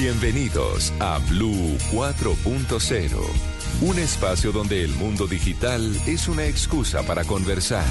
Bienvenidos a Blue 4.0, un espacio donde el mundo digital es una excusa para conversar.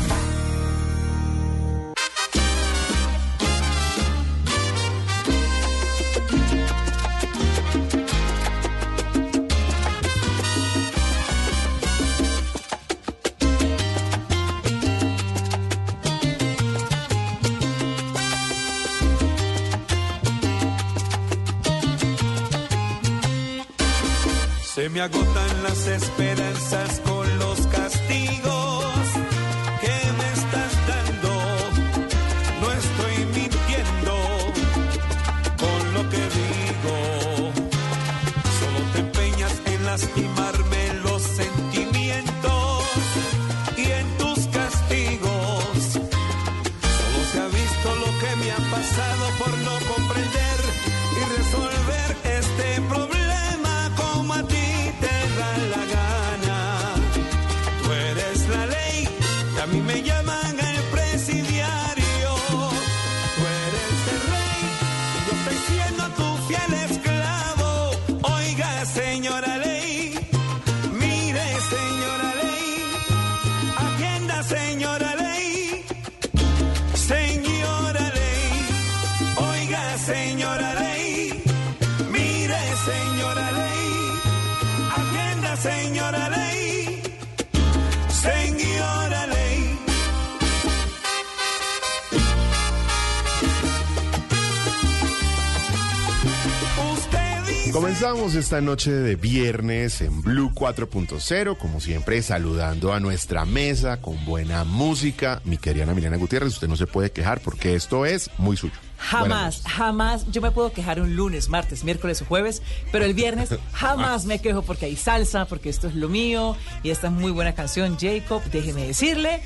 Esta noche de viernes en Blue 4.0, como siempre saludando a nuestra mesa con buena música. Mi querida Ana Milena Gutiérrez, usted no se puede quejar porque esto es muy suyo. Jamás, jamás. Yo me puedo quejar un lunes, martes, miércoles o jueves, pero el viernes jamás me quejo porque hay salsa, porque esto es lo mío y esta es muy buena canción. Jacob, déjeme decirle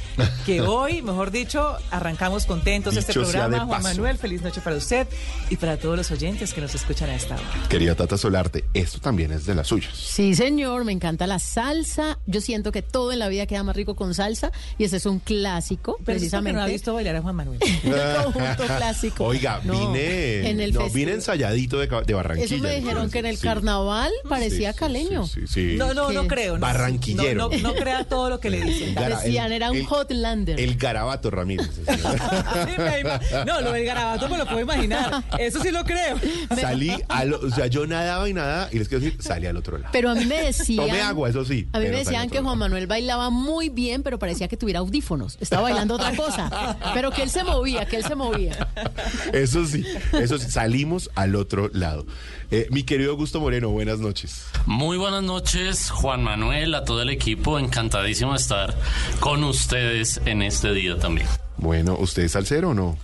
que hoy, mejor dicho, arrancamos contentos este Dicho sea de programa. Juan paso. Manuel, feliz noche para usted y para todos los oyentes que nos escuchan a esta hora. Querida Tata Solarte, esto también es de las suyas. Sí, señor, me encanta la salsa. Yo siento que todo en la vida queda más rico con salsa y ese es un clásico, Pero es porque precisamente. no ha visto bailar a Juan Manuel. Un conjunto clásico. Oiga, No, vine, en el no, festi- vine ensayadito de, ca- de Barranquilla. Eso me dijeron que en el Sí. carnaval parecía sí, caleño. Sí, sí, sí. No, no, no ¿Qué? creo. No, Barranquillero. No, no, no crea todo lo que le dicen. Gara- Decían, era un Hotlander. El garabato Ramírez. No, lo del garabato me lo puedo imaginar. Eso sí lo creo. Salí, al, o sea, yo nadaba y nada, y les quiero decir, salí al otro lado. Pero a mí me decían. Tomé agua, eso sí. A mí me decían que Juan lado. Manuel bailaba muy bien, pero parecía que tuviera audífonos. Estaba bailando otra cosa. Pero que él se movía, que él se movía. Eso sí, eso sí, salimos al otro lado. Eh, mi querido Augusto Moreno, buenas noches. Muy buenas noches, Juan Manuel, a todo el equipo. Encantadísimo de estar con ustedes en este día también. Bueno, ¿usted es salsero o no?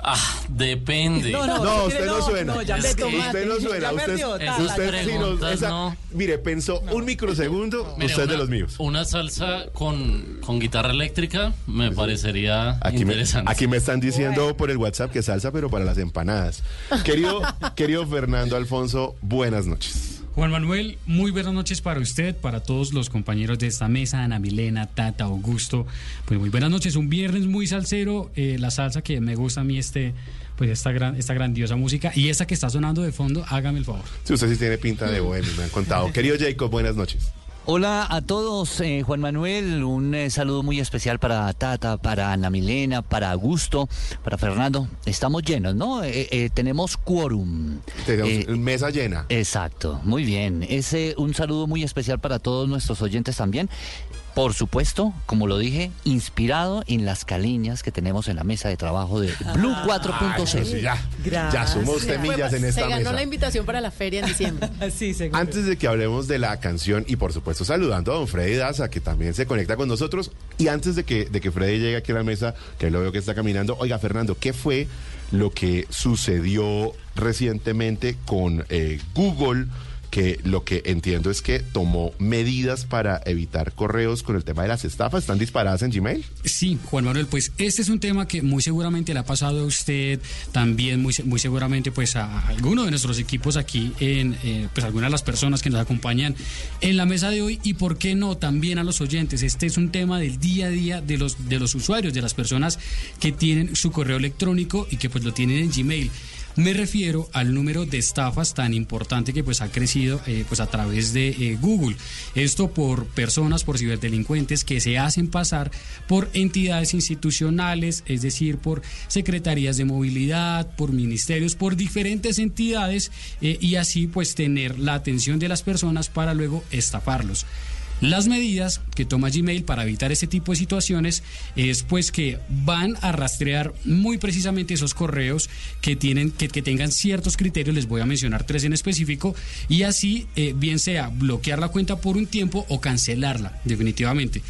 Ah, depende. No, no, No, usted no suena. No, ya Usted no suena. Ya Usted, perdió, Esas usted sí no- preguntas, esa- no. Mire, pensó un microsegundo, Mire, usted es de una- los míos. Una salsa con, con guitarra eléctrica me parecería Aquí me, interesante. aquí me están diciendo por el WhatsApp que salsa, pero para las empanadas. Querido, querido Fernando Alfonso, buenas noches. Juan Manuel, muy buenas noches para usted, para todos los compañeros de esta mesa, Ana Milena, Tata, Augusto. Pues muy buenas noches, un viernes muy salsero, eh, la salsa que me gusta a mí, este, pues esta, gran, esta grandiosa música y esta que está sonando de fondo, hágame el favor. Si usted sí tiene pinta de bohemio, me han contado. Querido Jacob, buenas noches. Hola a todos, eh, Juan Manuel, un eh, saludo muy especial para Tata, para Ana Milena, para Augusto, para Fernando. Estamos llenos, ¿no? Eh, eh, tenemos quórum. Tenemos Eh, mesa llena. Exacto, muy bien. Ese un saludo muy especial para todos nuestros oyentes también. Por supuesto, como lo dije, inspirado en las caliñas que tenemos en la mesa de trabajo de Blue Ah, 4.0. eso sí, ya, ya somos temillas en se esta ganó mesa. la invitación para la feria en diciembre. Sí, seguro. Antes de que hablemos de la canción y por supuesto saludando a don Freddy Daza que también se conecta con nosotros y antes de que, de que Freddy llegue aquí a la mesa, que lo veo que está caminando, oiga Fernando, ¿qué fue lo que sucedió recientemente con eh, Google? Que lo que entiendo es que tomó medidas para evitar correos con el tema de las estafas, están disparadas en Gmail. Sí, Juan Manuel, pues este es un tema que muy seguramente le ha pasado a usted, también muy, muy seguramente pues a alguno de nuestros equipos aquí, en eh, pues algunas de las personas que nos acompañan en la mesa de hoy y por qué no también a los oyentes. Este es un tema del día a día de los, de los usuarios, de las personas que tienen su correo electrónico y que pues lo tienen en Gmail. Me refiero al número de estafas tan importante que pues ha crecido eh, pues a través de eh, Google. Esto por personas, por ciberdelincuentes que se hacen pasar por entidades institucionales, es decir, por secretarías de movilidad, por ministerios, por diferentes entidades eh, y así pues tener la atención de las personas para luego estafarlos. Las medidas que toma Gmail para evitar este tipo de situaciones es pues que van a rastrear muy precisamente esos correos que tienen que, tengan ciertos criterios, les voy a mencionar tres en específico, y así eh, bien sea bloquear la cuenta por un tiempo o cancelarla definitivamente.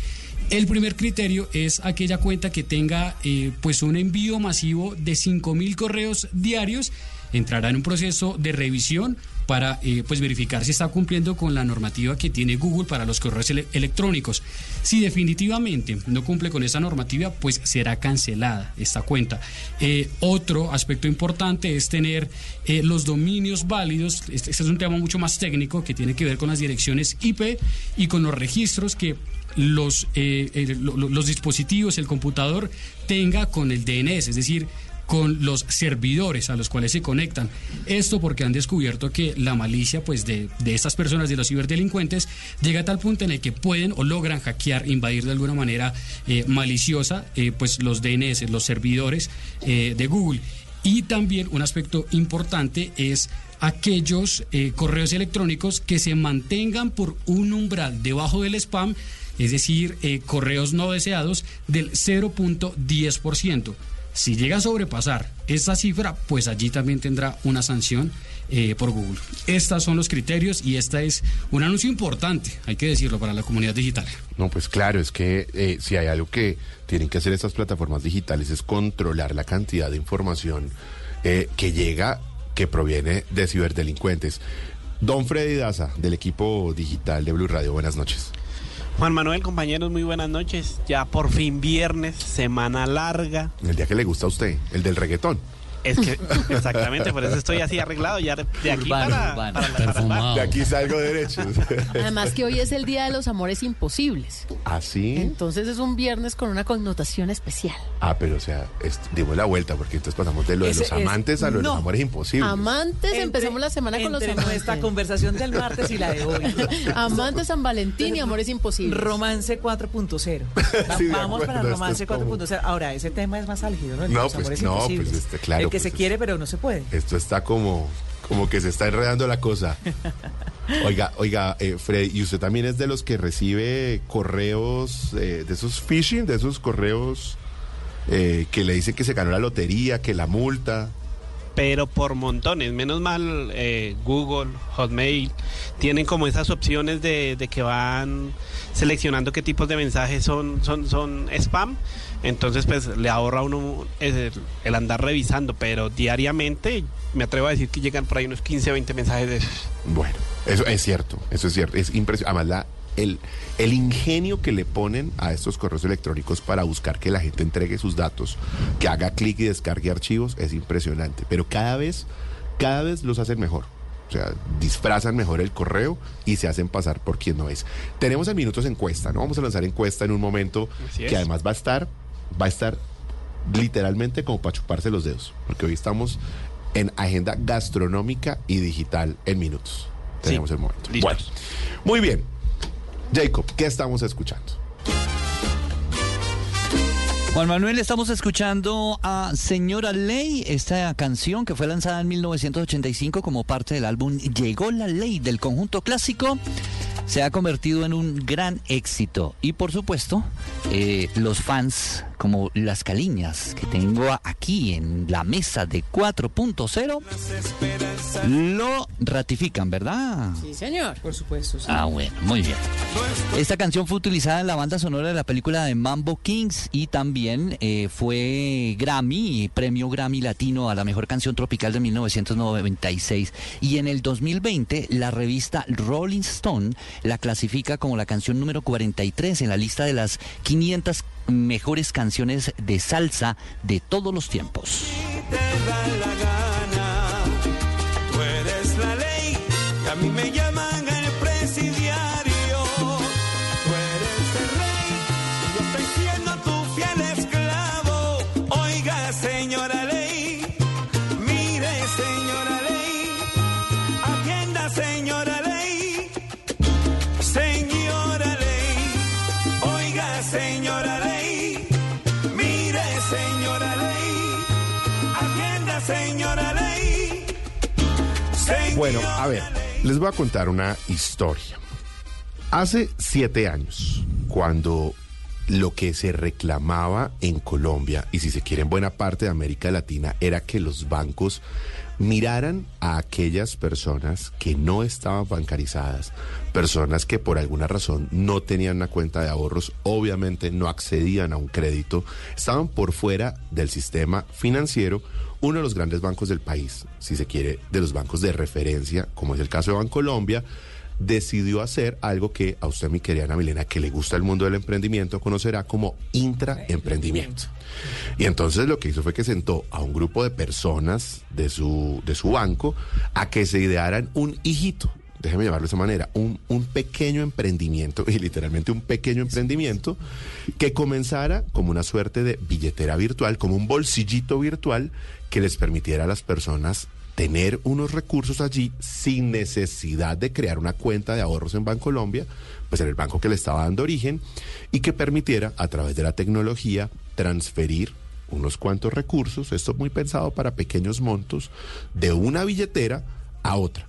El primer criterio es aquella cuenta que tenga eh, pues un envío masivo de 5.000 correos diarios, entrará en un proceso de revisión para eh, pues verificar si está cumpliendo con la normativa que tiene Google para los correos ele- electrónicos. Si definitivamente no cumple con esa normativa, pues será cancelada esta cuenta. Eh, otro aspecto importante es tener eh, los dominios válidos. Este, este es un tema mucho más técnico que tiene que ver con las direcciones IP y con los registros que los, eh, lo- lo- los dispositivos, el computador tenga con el DNS, es decir, con los servidores a los cuales se conectan. Esto porque han descubierto que la malicia pues de, de estas personas, de los ciberdelincuentes, llega a tal punto en el que pueden o logran hackear, invadir de alguna manera eh, maliciosa eh, pues los DNS, los servidores eh, de Google. Y también un aspecto importante es aquellos correos electrónicos que se mantengan por un umbral debajo del spam, es decir, correos no deseados del 0.10%. Si llega a sobrepasar esta cifra, pues allí también tendrá una sanción eh, por Google. Estos son los criterios y esta es un anuncio importante, hay que decirlo, para la comunidad digital. No, pues claro, es que eh, si hay algo que tienen que hacer estas plataformas digitales es controlar la cantidad de información eh, que llega, que proviene de ciberdelincuentes. Don Freddy Daza, del equipo digital de Blue Radio, buenas noches. Juan Manuel, compañeros, muy buenas noches. Ya por fin viernes, semana larga. El día que le gusta a usted, el del reggaetón. Es que, exactamente, por eso estoy así arreglado ya de aquí Urbano, para, urbano. para la- para el bar. Perfumado. De aquí salgo derecho. Además que hoy es el Día de los Amores Imposibles. ¿Así? Entonces es un viernes con una connotación especial. Ah, pero o sea, es- dimos la vuelta porque entonces pasamos de lo de Ese los es- amantes a lo de los amores imposibles. Amantes, Entre- empezamos la semana con los entre amantes. nuestra conversación del martes y la de hoy. Amantes San Valentín y Amores Imposibles. Romance 4.0. Va- Sí, de Vamos acuerdo, para Romance es como- 4.0. Ahora, ese tema es más álgido, ¿no? El de No, pues, no, pues, este, claro, El que se quiere, pero no se puede. Esto está como, como que se está enredando la cosa. Oiga, oiga, eh, Freddy, ¿y usted también es de los que recibe correos eh, de esos phishing, de esos correos eh, que le dicen que se ganó la lotería, que la multa? Pero por montones. Menos mal, eh, Google, Hotmail, tienen como esas opciones de, de que van seleccionando qué tipos de mensajes son, son, son spam. Entonces, pues le ahorra a uno el, el andar revisando. Pero diariamente, me atrevo a decir que llegan por ahí unos 15 o 20 mensajes de esos. Bueno, eso es cierto, eso es cierto, es impresionante. Además, la, el, el ingenio que le ponen a estos correos electrónicos para buscar que la gente entregue sus datos, que haga clic y descargue archivos, es impresionante. Pero cada vez, cada vez los hacen mejor. O sea, disfrazan mejor el correo y se hacen pasar por quien no es. Tenemos en minutos encuesta, ¿no? Vamos a lanzar encuesta en un momento Así es. que además va a estar, va a estar literalmente como para chuparse los dedos, porque hoy estamos en agenda gastronómica y digital en minutos. Tenemos Sí, el momento. listos. Bueno, muy bien. Jacob, ¿qué estamos escuchando? Juan Manuel, estamos escuchando a Señora Ley, esta canción que fue lanzada en 1985 como parte del álbum Llegó la Ley del conjunto clásico. Se ha convertido en un gran éxito y por supuesto eh, los fans como las caliñas que tengo aquí en la mesa de 4.0 lo ratifican, ¿verdad? Sí, señor. Por supuesto. sí. Ah, bueno, muy bien. Esta canción fue utilizada en la banda sonora de la película de Mambo Kings y también eh, fue Grammy, premio Grammy Latino a la mejor canción tropical de 1996. Y en el 2020, la revista Rolling Stone la clasifica como la canción número 43 en la lista de las 500 mejores canciones de salsa de todos los tiempos. Bueno, a ver, les voy a contar una historia. Hace siete años, cuando lo que se reclamaba en Colombia, y si se quiere en buena parte de América Latina, era que los bancos miraran a aquellas personas que no estaban bancarizadas, personas que por alguna razón no tenían una cuenta de ahorros, obviamente no accedían a un crédito, estaban por fuera del sistema financiero, uno de los grandes bancos del país, si se quiere, de los bancos de referencia, como es el caso de Bancolombia, decidió hacer algo que a usted, mi querida Ana Milena, que le gusta el mundo del emprendimiento, conocerá como intraemprendimiento. Y entonces lo que hizo fue que sentó a un grupo de personas de su, de su banco a que se idearan un hijito. Déjeme llamarlo de esa manera, un, un pequeño emprendimiento, y literalmente un pequeño emprendimiento, que comenzara como una suerte de billetera virtual, como un bolsillito virtual que les permitiera a las personas tener unos recursos allí sin necesidad de crear una cuenta de ahorros en Bancolombia, pues en el banco que le estaba dando origen, y que permitiera a través de la tecnología transferir unos cuantos recursos, esto muy pensado para pequeños montos, de una billetera a otra.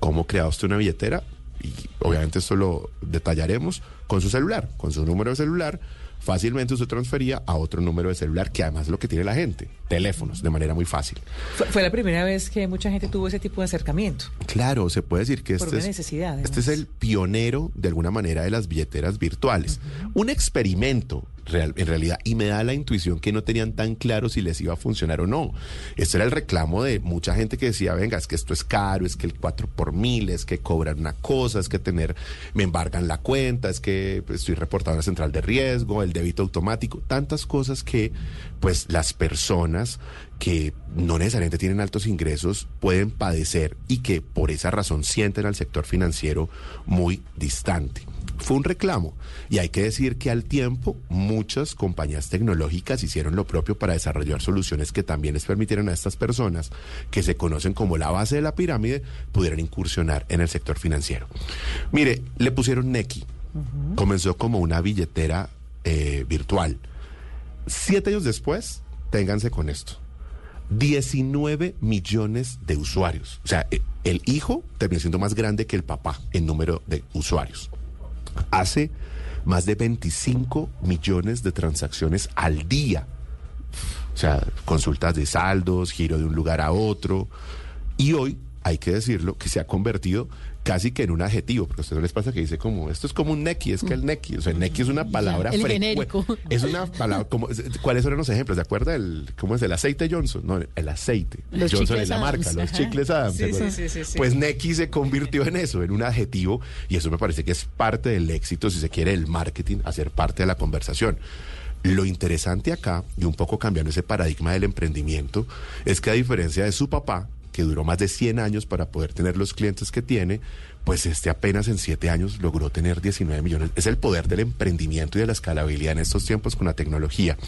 ¿Cómo crea usted una billetera? Y obviamente esto lo detallaremos con su celular, con su número de celular fácilmente usted transfería a otro número de celular, que además es lo que tiene la gente, teléfonos, de manera muy fácil. Fue, fue la primera vez que mucha gente tuvo ese tipo de acercamiento. Claro, se puede decir que Por este es, necesidad, este es el pionero, de alguna manera, de las billeteras virtuales. Un experimento, real- en realidad, y me da la intuición que no tenían tan claro si les iba a funcionar o no. Este era el reclamo de mucha gente que decía, venga, es que esto es caro, es que el 4 por mil, es que cobran una cosa, es que tener, me embargan la cuenta, es que pues, estoy reportado a la central de riesgo, el débito automático, tantas cosas que pues las personas que no necesariamente tienen altos ingresos pueden padecer y que por esa razón sienten al sector financiero muy distante. Fue un reclamo y hay que decir que al tiempo muchas compañías tecnológicas hicieron lo propio para desarrollar soluciones que también les permitieran a estas personas que se conocen como la base de la pirámide pudieran incursionar en el sector financiero. Mire, le pusieron Neki. Comenzó como una billetera eh, virtual. Siete años después, ténganse con esto. 19 millones de usuarios. O sea, eh, el hijo terminó siendo más grande que el papá en número de usuarios. Hace más de 25 millones de transacciones al día. O sea, consultas de saldos, giro de un lugar a otro. Y hoy, hay que decirlo, que se ha convertido casi que en un adjetivo, porque a ustedes no les pasa que dice como, esto es como un neki, es que el neki, o sea, el neki es una palabra El genérico. Es una palabra, como, ¿cuáles son los ejemplos? ¿De acuerdo? El, ¿Cómo es? El aceite Johnson, no, el aceite. Los Johnson es la marca, Adams, los ajá. chicles Adams. ¿se Sí, acuerdan? sí, sí, sí, sí. Pues Neki se convirtió en eso, en un adjetivo, y eso me parece que es parte del éxito, si se quiere, del marketing, hacer parte de la conversación. Lo interesante acá, y un poco cambiando ese paradigma del emprendimiento, es que a diferencia de su papá, que duró más de 100 años para poder tener los clientes que tiene, pues este apenas en 7 años logró tener 19 millones. Es el poder del emprendimiento y de la escalabilidad en estos tiempos con la tecnología.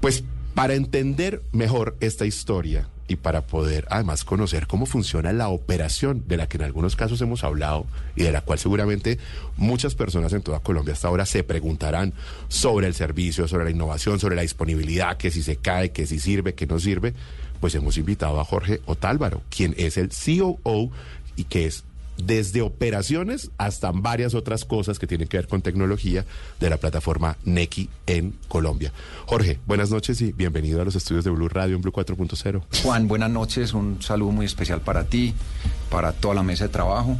Pues para entender mejor esta historia y para poder además conocer cómo funciona la operación de la que en algunos casos hemos hablado y de la cual seguramente muchas personas en toda Colombia hasta ahora se preguntarán sobre el servicio, sobre la innovación, sobre la disponibilidad, que si se cae, que si sirve, que no sirve, pues hemos invitado a Jorge Otálvaro, quien es el COO y que es desde operaciones hasta varias otras cosas que tienen que ver con tecnología de la plataforma Neki en Colombia. Jorge, buenas noches y bienvenido a los estudios de Blue Radio en Blue 4.0. Juan, buenas noches, un saludo muy especial para ti, para toda la mesa de trabajo.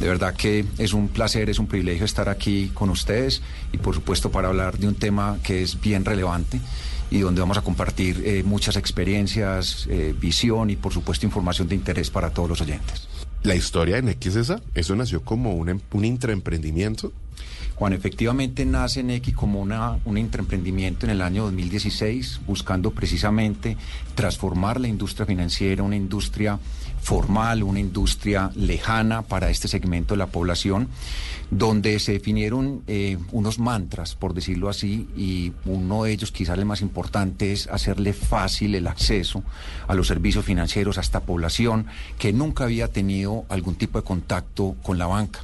De verdad que es un placer, es un privilegio estar aquí con ustedes y por supuesto para hablar de un tema que es bien relevante y donde vamos a compartir eh, muchas experiencias, eh, visión y por supuesto información de interés para todos los oyentes. La historia de Neki es esa, eso nació como un, em- un intraemprendimiento. Juan, efectivamente nace Neki como una, un intraemprendimiento en el año 2016, buscando precisamente transformar la industria financiera, una industria formal, una industria lejana para este segmento de la población, donde se definieron eh, unos mantras, por decirlo así, y uno de ellos, quizás el más importante, es hacerle fácil el acceso a los servicios financieros a esta población que nunca había tenido algún tipo de contacto con la banca.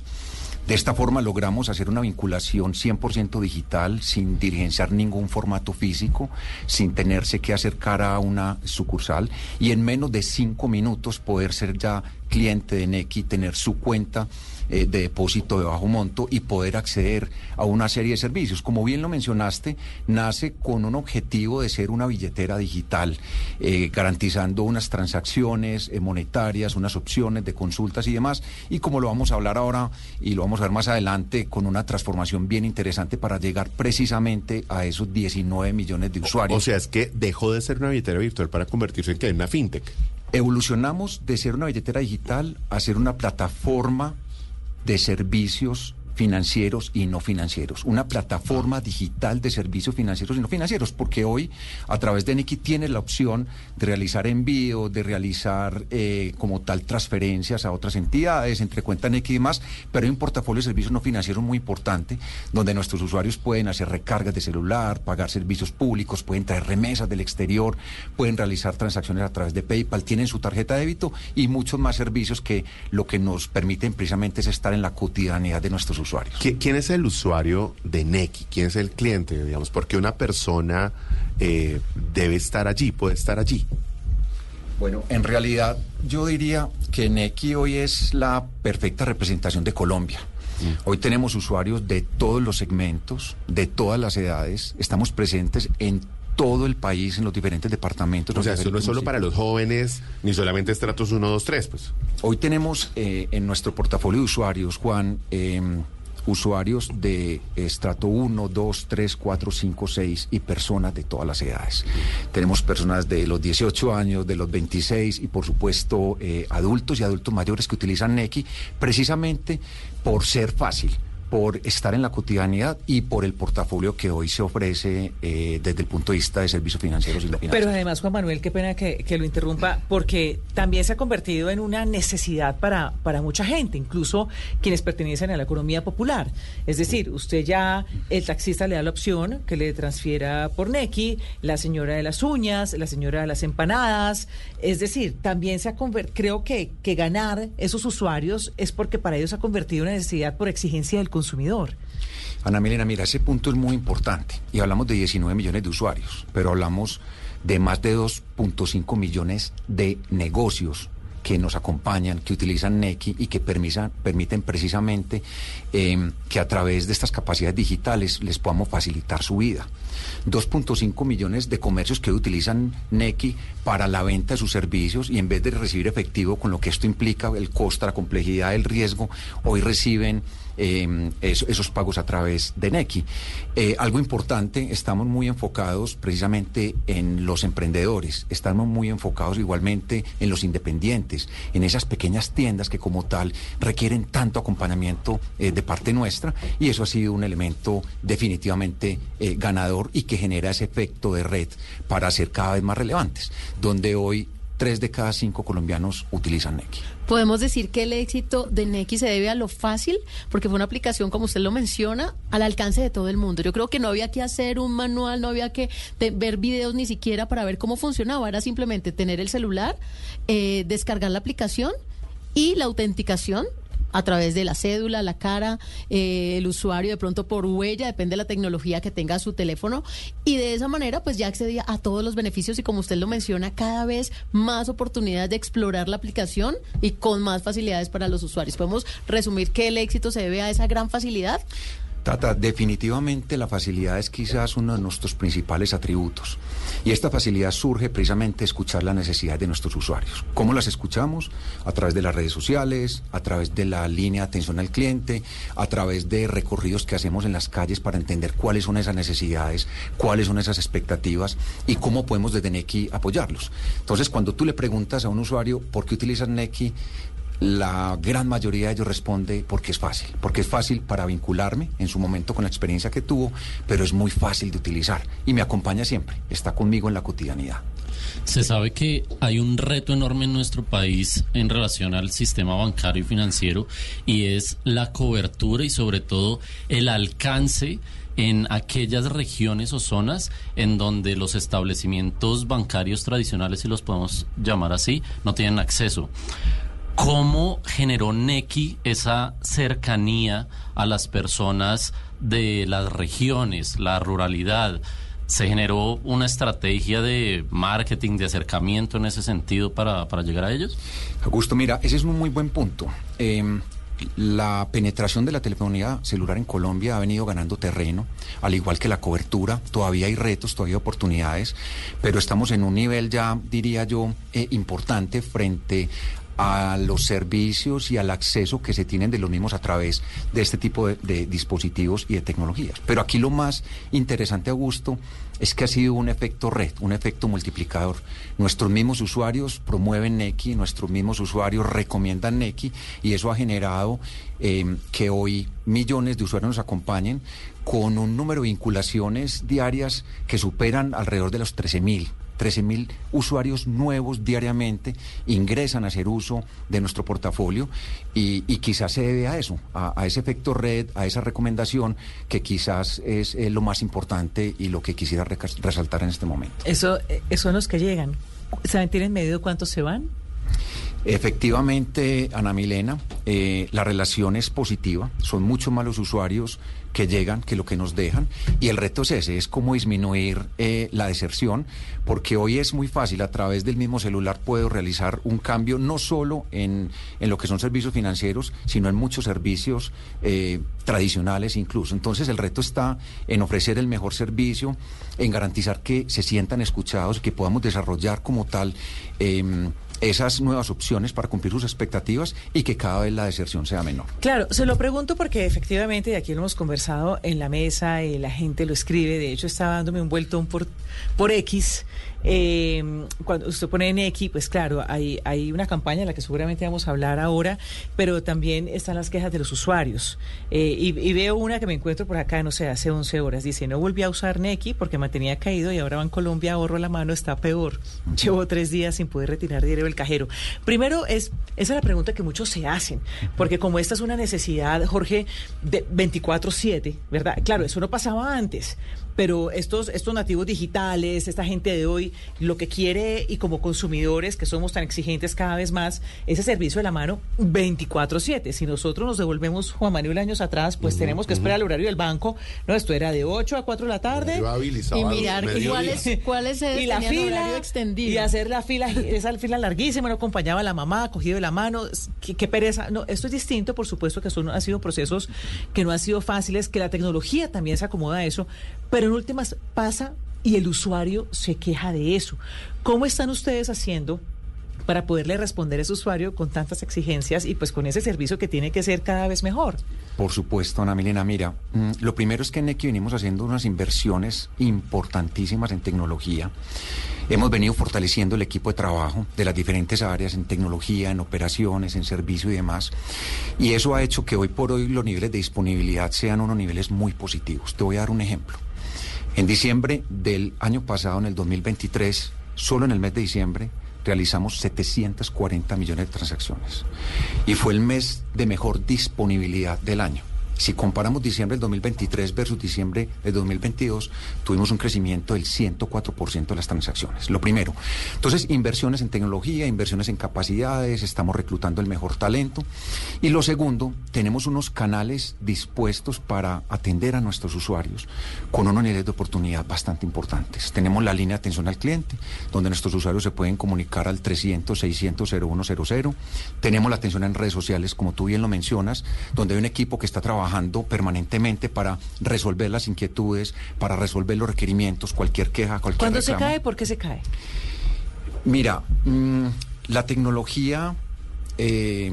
De esta forma logramos hacer una vinculación 100% digital sin diligenciar ningún formato físico, sin tenerse que acercar a una sucursal y en menos de cinco minutos poder ser ya cliente de Nequi, tener su cuenta eh, de depósito de bajo monto y poder acceder a una serie de servicios. Como bien lo mencionaste, nace con un objetivo de ser una billetera digital, eh, garantizando unas transacciones eh, monetarias, unas opciones de consultas y demás. Y como lo vamos a hablar ahora y lo vamos a ver más adelante, con una transformación bien interesante para llegar precisamente a esos 19 millones de usuarios. O sea, es que dejó de ser una billetera virtual para convertirse en, ¿qué? en una fintech. Evolucionamos de ser una billetera digital a ser una plataforma de servicios financieros y no financieros, una plataforma digital de servicios financieros y no financieros, porque hoy a través de Niki tienes la opción de realizar envíos, de realizar eh, como tal transferencias a otras entidades, entre cuenta Niki y demás, pero hay un portafolio de servicios no financieros muy importante, donde nuestros usuarios pueden hacer recargas de celular, pagar servicios públicos, pueden traer remesas del exterior, pueden realizar transacciones a través de PayPal, tienen su tarjeta de débito y muchos más servicios que lo que nos permiten precisamente es estar en la cotidianidad de nuestros usuarios. ¿Qui- ¿Quién es el usuario de Nequi? ¿Quién es el cliente? Digamos, porque una persona eh, debe estar allí, puede estar allí. Bueno, en realidad yo diría que Nequi hoy es la perfecta representación de Colombia. Hoy tenemos usuarios de todos los segmentos, de todas las edades. Estamos presentes en todo el país, en los diferentes departamentos. O sea, esto no es solo para los jóvenes, ni solamente estratos 1, 2, 3, pues. Hoy tenemos eh, en nuestro portafolio de usuarios, Juan, eh, usuarios de estrato 1, 2, 3, 4, 5, 6 y personas de todas las edades. Tenemos personas de los 18 años, de los 26 y por supuesto eh, adultos y adultos mayores que utilizan Nequi precisamente por ser fácil por estar en la cotidianidad y por el portafolio que hoy se ofrece eh, desde el punto de vista de servicios financieros y no financieros. Pero además, Juan Manuel, qué pena que, lo interrumpa, porque también se ha convertido en una necesidad para, para mucha gente, incluso quienes pertenecen a la economía popular. Es decir, usted ya, el taxista le da la opción que le transfiera por Nequi, la señora de las uñas, la señora de las empanadas. Es decir, también se ha convertido, creo que, que ganar esos usuarios es porque para ellos se ha convertido en una necesidad por exigencia del consumidor. Ana Milena, mira, ese punto es muy importante. Y hablamos de 19 millones de usuarios, pero hablamos de más de 2.5 millones de negocios que nos acompañan, que utilizan Nequi y que permiten precisamente eh, que a través de estas capacidades digitales les podamos facilitar su vida. 2.5 millones de comercios que utilizan Nequi para la venta de sus servicios y en vez de recibir efectivo con lo que esto implica, el costo, la complejidad, el riesgo, hoy reciben eso- esos pagos a través de Nequi. Eh, algo importante, estamos muy enfocados precisamente en los emprendedores, estamos muy enfocados igualmente en los independientes, en esas pequeñas tiendas que como tal requieren tanto acompañamiento eh, de parte nuestra y eso ha sido un elemento definitivamente eh, ganador y que genera ese efecto de red para ser cada vez más relevantes, donde hoy tres de cada cinco colombianos utilizan Nequi. Podemos decir que el éxito de Nequi se debe a lo fácil, porque fue una aplicación, como usted lo menciona, al alcance de todo el mundo. Yo creo que no había que hacer un manual, no había que ver videos ni siquiera para ver cómo funcionaba. Era simplemente tener el celular, eh, descargar la aplicación y la autenticación a través de la cédula, la cara, eh, el usuario de pronto por huella, depende de la tecnología que tenga su teléfono. Y de esa manera pues ya accedía a todos los beneficios y como usted lo menciona, cada vez más oportunidades de explorar la aplicación y con más facilidades para los usuarios. Podemos resumir que el éxito se debe a esa gran facilidad. Tata, definitivamente la facilidad es quizás uno de nuestros principales atributos. Y esta facilidad surge precisamente escuchar las necesidades de nuestros usuarios. ¿Cómo las escuchamos? A través de las redes sociales, a través de la línea de atención al cliente, a través de recorridos que hacemos en las calles para entender cuáles son esas necesidades, cuáles son esas expectativas y cómo podemos desde Nequi apoyarlos. Entonces, cuando tú le preguntas a un usuario por qué utilizas Nequi, la gran mayoría de ellos responde porque es fácil, porque es fácil para vincularme en su momento con la experiencia que tuvo, pero es muy fácil de utilizar y me acompaña siempre, está conmigo en la cotidianidad. Se sabe que hay un reto enorme en nuestro país en relación al sistema bancario y financiero y es la cobertura y sobre todo el alcance en aquellas regiones o zonas en donde los establecimientos bancarios tradicionales, si los podemos llamar así, no tienen acceso. ¿Cómo generó Neki esa cercanía a las personas de las regiones, la ruralidad? ¿Se generó una estrategia de marketing, de acercamiento en ese sentido para, para llegar a ellos? Augusto, mira, ese es un muy buen punto. Eh, la penetración de la telefonía celular en Colombia ha venido ganando terreno, al igual que la cobertura. Todavía hay retos, todavía hay oportunidades, pero estamos en un nivel ya, diría yo, eh, importante frente a los servicios y al acceso que se tienen de los mismos a través de este tipo de, dispositivos y de tecnologías. Pero aquí lo más interesante, Augusto, es que ha sido un efecto red, un efecto multiplicador. Nuestros mismos usuarios promueven Neki, nuestros mismos usuarios recomiendan Neki y eso ha generado eh, que hoy millones de usuarios nos acompañen con un número de vinculaciones diarias que superan alrededor de los 13 mil. 13 mil usuarios nuevos diariamente ingresan a hacer uso de nuestro portafolio y, y quizás se debe a eso, a, a, ese efecto red, a esa recomendación que quizás es eh, lo más importante y lo que quisiera resaltar en este momento. Eso, eh, eso son los que llegan. ¿Saben, tienen medido cuántos se van? Efectivamente, Ana Milena, eh, la relación es positiva, son mucho más los usuarios que llegan que lo que nos dejan y el reto es ese, es cómo disminuir eh, la deserción, porque hoy es muy fácil, a través del mismo celular puedo realizar un cambio no solo en, en lo que son servicios financieros, sino en muchos servicios eh, tradicionales incluso. Entonces el reto está en ofrecer el mejor servicio, en garantizar que se sientan escuchados, que podamos desarrollar como tal. Eh, esas nuevas opciones para cumplir sus expectativas y que cada vez la deserción sea menor. Claro, se lo pregunto porque efectivamente, y aquí lo hemos conversado en la mesa y la gente lo escribe, de hecho estaba dándome un vueltón por, por X. Eh, cuando usted pone en X, pues claro, hay, hay una campaña en la que seguramente vamos a hablar ahora, pero también están las quejas de los usuarios. Eh, y, y, veo una que me encuentro por acá, no sé, hace 11 horas. Dice, no volví a usar Neki porque mantenía caído y ahora va en Colombia, ahorro la mano, está peor. Llevo tres días sin poder retirar dinero del cajero. Primero, es esa es la pregunta que muchos se hacen, porque como esta es una necesidad, Jorge, de 24-7, ¿verdad? Claro, eso no pasaba antes pero estos, estos nativos digitales, esta gente de hoy, lo que quiere y como consumidores que somos tan exigentes cada vez más, ese servicio de la mano 24/7. Si nosotros nos devolvemos, Juan Manuel, años atrás, pues uh -huh, tenemos que esperar uh -huh. el horario del banco. No, esto era de 8 a 4 de la tarde. Y mirar cuáles cuáles es y la fila horario extendido. Y hacer la fila, esa fila larguísima, no acompañaba a la mamá, cogido de la mano, qué, qué pereza. No, esto es distinto, por supuesto que son, han sido procesos que no han sido fáciles, que la tecnología también se acomoda a eso, pero en últimas pasa y el usuario se queja de eso. ¿Cómo están ustedes haciendo para poderle responder a ese usuario con tantas exigencias y pues con ese servicio que tiene que ser cada vez mejor? Por supuesto, Ana Milena. Mira, mmm, lo primero es que en Neki venimos haciendo unas inversiones importantísimas en tecnología. Hemos venido fortaleciendo el equipo de trabajo de las diferentes áreas en tecnología, en operaciones, en servicio y demás. Y eso ha hecho que hoy por hoy los niveles de disponibilidad sean unos niveles muy positivos. Te voy a dar un ejemplo. En diciembre del año pasado, en el 2023, solo en el mes de diciembre, realizamos 740 millones de transacciones. Y fue el mes de mejor disponibilidad del año. Si comparamos diciembre del 2023 versus diciembre del 2022, tuvimos un crecimiento del 104% de las transacciones. Lo primero. Entonces, inversiones en tecnología, inversiones en capacidades, estamos reclutando el mejor talento. Y lo segundo, tenemos unos canales dispuestos para atender a nuestros usuarios con unos niveles de oportunidad bastante importantes. Tenemos la línea de atención al cliente, donde nuestros usuarios se pueden comunicar al 300 600 0100. Tenemos la atención en redes sociales, como tú bien lo mencionas, donde hay un equipo que está trabajando trabajando permanentemente para resolver las inquietudes, para resolver los requerimientos, cualquier queja, cualquier Cuando reclamo. se cae, ¿por qué se cae? Mira, mmm, la tecnología eh,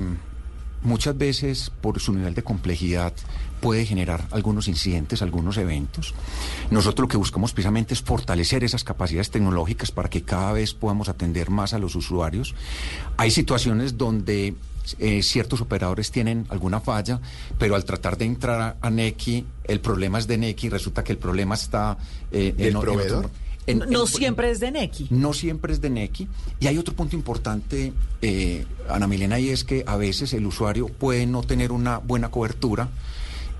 muchas veces por su nivel de complejidad puede generar algunos incidentes, algunos eventos. Nosotros lo que buscamos precisamente es fortalecer esas capacidades tecnológicas para que cada vez podamos atender más a los usuarios. Hay situaciones donde eh, ciertos operadores tienen alguna falla, pero al tratar de entrar a, a Neki, el problema es de Neki, resulta que el problema está eh, en, el proveedor. En, no, no en, siempre es de Neki. No siempre es de Neki. Y hay otro punto importante, eh, Ana Milena, y es que a veces el usuario puede no tener una buena cobertura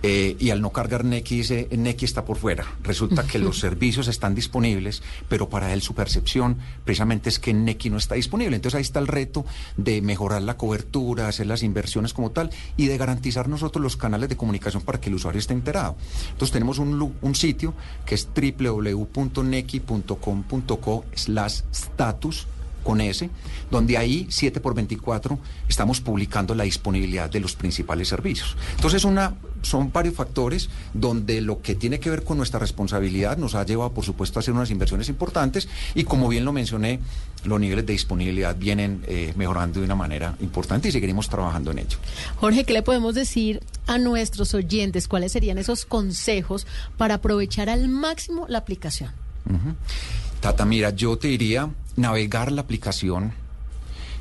eh, y al no cargar Neki dice, Neki está por fuera. Resulta que los servicios están disponibles, pero para él su percepción precisamente es que Neki no está disponible. Entonces ahí está el reto de mejorar la cobertura, hacer las inversiones como tal y de garantizar nosotros los canales de comunicación para que el usuario esté enterado. Entonces tenemos un, un sitio que es www.neki.com.co slash status con S, donde ahí 7 por 24 estamos publicando la disponibilidad de los principales servicios. Entonces una, son varios factores donde lo que tiene que ver con nuestra responsabilidad nos ha llevado, por supuesto, a hacer unas inversiones importantes y como bien lo mencioné, los niveles de disponibilidad vienen eh, mejorando de una manera importante y seguiremos trabajando en ello. Jorge, ¿qué le podemos decir a nuestros oyentes? ¿Cuáles serían esos consejos para aprovechar al máximo la aplicación? Tata, mira, yo te diría navegar la aplicación,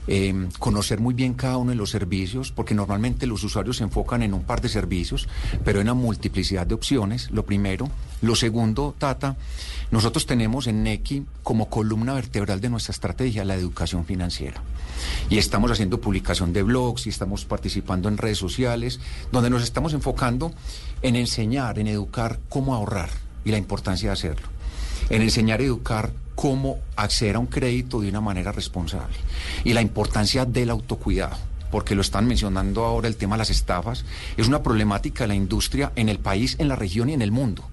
eh, conocer muy bien cada uno de los servicios, porque normalmente los usuarios se enfocan en un par de servicios, pero en una multiplicidad de opciones, lo primero. Lo segundo, Tata, nosotros tenemos en Neki como columna vertebral de nuestra estrategia la educación financiera. Y estamos haciendo publicación de blogs y estamos participando en redes sociales, donde nos estamos enfocando en enseñar, en educar cómo ahorrar y la importancia de hacerlo en enseñar a educar cómo acceder a un crédito de una manera responsable y la importancia del autocuidado porque lo están mencionando ahora el tema de las estafas, es una problemática de la industria en el país, en la región y en el mundo.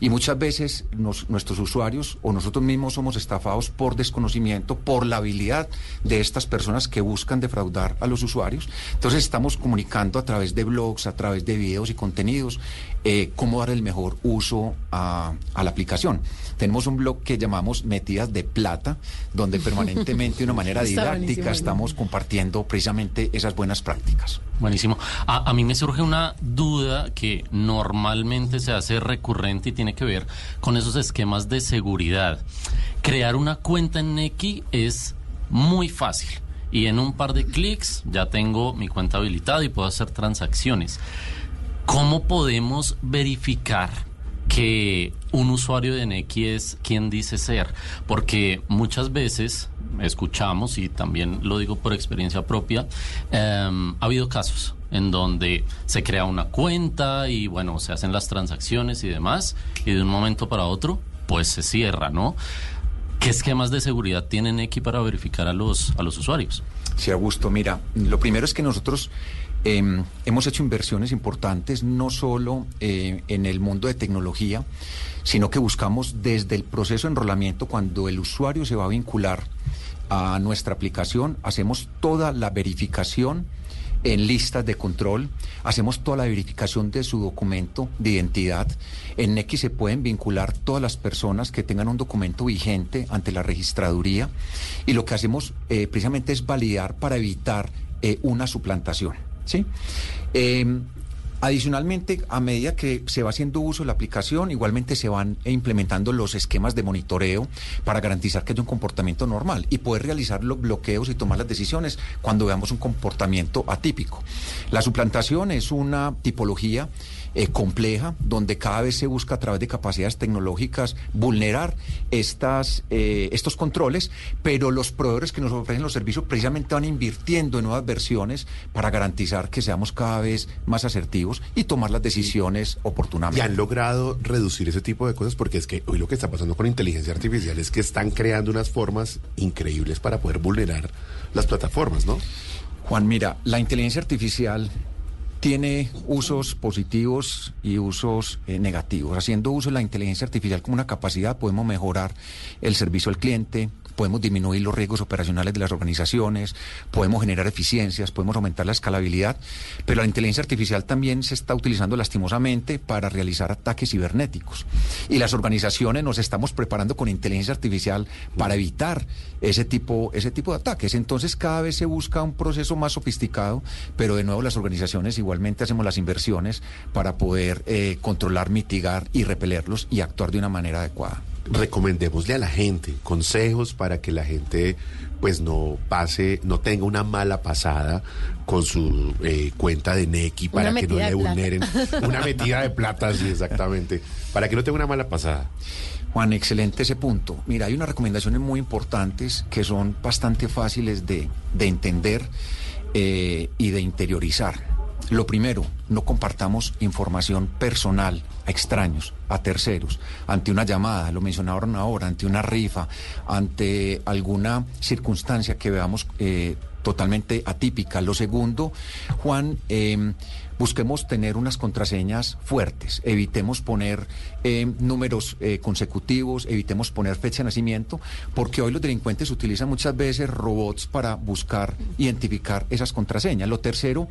Y muchas veces nuestros usuarios o nosotros mismos somos estafados por desconocimiento, por la habilidad de estas personas que buscan defraudar a los usuarios. Entonces estamos comunicando a través de blogs, a través de videos y contenidos, eh, cómo dar el mejor uso a, a la aplicación. Tenemos un blog que llamamos Metidas de Plata, donde permanentemente de una manera didáctica estamos compartiendo precisamente esas buenas prácticas. Buenísimo. A, a mí me surge una duda que normalmente se hace recurrente y tiene que ver con esos esquemas de seguridad. Crear una cuenta en Neki es muy fácil y en un par de clics ya tengo mi cuenta habilitada y puedo hacer transacciones. ¿Cómo podemos verificar que un usuario de Neki es quien dice ser? Porque muchas veces escuchamos, y también lo digo por experiencia propia, em, ha habido casos en donde se crea una cuenta y bueno, se hacen las transacciones y demás, y de un momento para otro, pues se cierra, ¿no? ¿Qué esquemas de seguridad tiene Neki para verificar a los, a los usuarios? Sí, Augusto, mira, lo primero es que nosotros eh, hemos hecho inversiones importantes no solo eh, en el mundo de tecnología, sino que buscamos desde el proceso de enrolamiento, cuando el usuario se va a vincular a nuestra aplicación, hacemos toda la verificación en listas de control, hacemos toda la verificación de su documento de identidad. En X se pueden vincular todas las personas que tengan un documento vigente ante la registraduría y lo que hacemos eh, precisamente es validar para evitar eh, una suplantación. ¿Sí? Eh, Adicionalmente, a medida que se va haciendo uso de la aplicación, igualmente se van implementando los esquemas de monitoreo para garantizar que haya un comportamiento normal y poder realizar los bloqueos y tomar las decisiones cuando veamos un comportamiento atípico. La suplantación es una tipología eh, compleja donde cada vez se busca a través de capacidades tecnológicas vulnerar estas, eh, estos controles, pero los proveedores que nos ofrecen los servicios precisamente van invirtiendo en nuevas versiones para garantizar que seamos cada vez más asertivos y tomar las decisiones ¿Y oportunamente. han logrado reducir ese tipo de cosas? Porque es que hoy lo que está pasando con inteligencia artificial es que están creando unas formas increíbles para poder vulnerar las plataformas, ¿no? Juan, mira, la inteligencia artificial tiene usos positivos y usos eh, negativos. Haciendo uso de la inteligencia artificial como una capacidad podemos mejorar el servicio al cliente, podemos disminuir los riesgos operacionales de las organizaciones, podemos generar eficiencias, podemos aumentar la escalabilidad, pero la inteligencia artificial también se está utilizando lastimosamente para realizar ataques cibernéticos. Y las organizaciones nos estamos preparando con inteligencia artificial para evitar ese tipo, ese tipo de ataques. Entonces cada vez se busca un proceso más sofisticado, pero de nuevo las organizaciones igualmente hacemos las inversiones para poder eh, controlar, mitigar y repelerlos y actuar de una manera adecuada. Recomendémosle a la gente consejos para que la gente pues no pase, no tenga una mala pasada con su eh, cuenta de Neki para que no le vulneren. Una metida de plata, sí, exactamente. Para que no tenga una mala pasada. Juan, excelente ese punto. Mira, hay unas recomendaciones muy importantes que son bastante fáciles de, de entender eh, y de interiorizar. Lo primero, no compartamos información personal extraños, a terceros, ante una llamada, lo mencionaron ahora, ante una rifa, ante alguna circunstancia que veamos eh, totalmente atípica. Lo segundo, Juan, eh, busquemos tener unas contraseñas fuertes, evitemos poner eh, números eh, consecutivos, evitemos poner fecha de nacimiento, porque hoy los delincuentes utilizan muchas veces robots para buscar, identificar esas contraseñas. Lo tercero,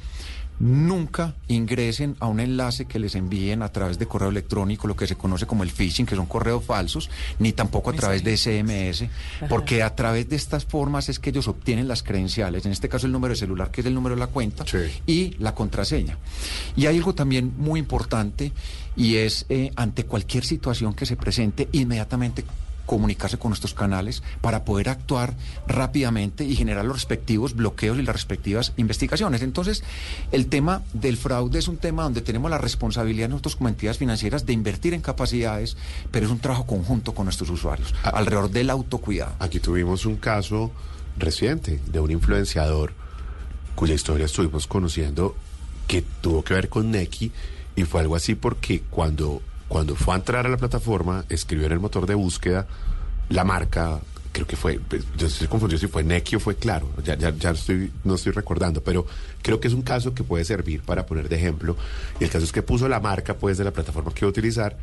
nunca ingresen a un enlace que les envíen a través de correo electrónico, lo que se conoce como el phishing, que son correos falsos, ni tampoco a través de SMS, porque a través de estas formas es que ellos obtienen las credenciales, en este caso el número de celular, que es el número de la cuenta, y la contraseña. Y hay algo también muy importante, y es eh, ante cualquier situación que se presente, inmediatamente comunicarse con nuestros canales para poder actuar rápidamente y generar los respectivos bloqueos y las respectivas investigaciones. Entonces, el tema del fraude es un tema donde tenemos la responsabilidad nosotros como entidades financieras de invertir en capacidades, pero es un trabajo conjunto con nuestros usuarios, alrededor del autocuidado. Aquí tuvimos un caso reciente de un influenciador cuya historia estuvimos conociendo que tuvo que ver con Neki y fue algo así porque cuando cuando fue a entrar a la plataforma, escribió en el motor de búsqueda la marca, creo que fue, pues, yo estoy confundido si fue Neki o fue Claro, ya, ya, ya estoy, no estoy recordando, pero creo que es un caso que puede servir para poner de ejemplo. Y el caso es que puso la marca pues de la plataforma que iba a utilizar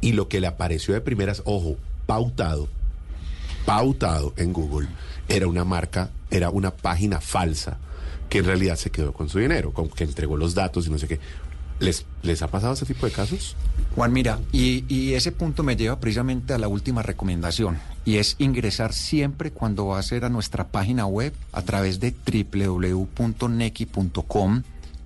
y lo que le apareció de primeras, ojo, pautado, pautado en Google, era una marca, era una página falsa que en realidad se quedó con su dinero, con que entregó los datos y no sé qué. ¿Les, ¿Les ha pasado ese tipo de casos? Juan, mira, y, y, ese punto me lleva precisamente a la última recomendación, y es ingresar siempre cuando va a ser a nuestra página web a través de www.neki.com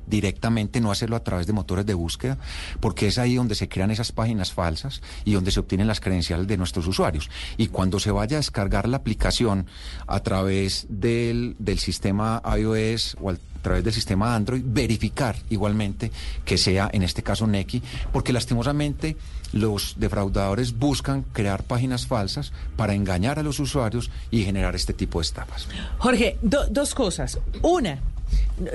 directamente, no hacerlo a través de motores de búsqueda, porque es ahí donde se crean esas páginas falsas y donde se obtienen las credenciales de nuestros usuarios. Y cuando se vaya a descargar la aplicación a través del, del sistema iOS o a través del sistema Android, verificar igualmente que sea en este caso Neki, porque lastimosamente los defraudadores buscan crear páginas falsas para engañar a los usuarios y generar este tipo de estafas. Jorge, do, dos cosas. Una,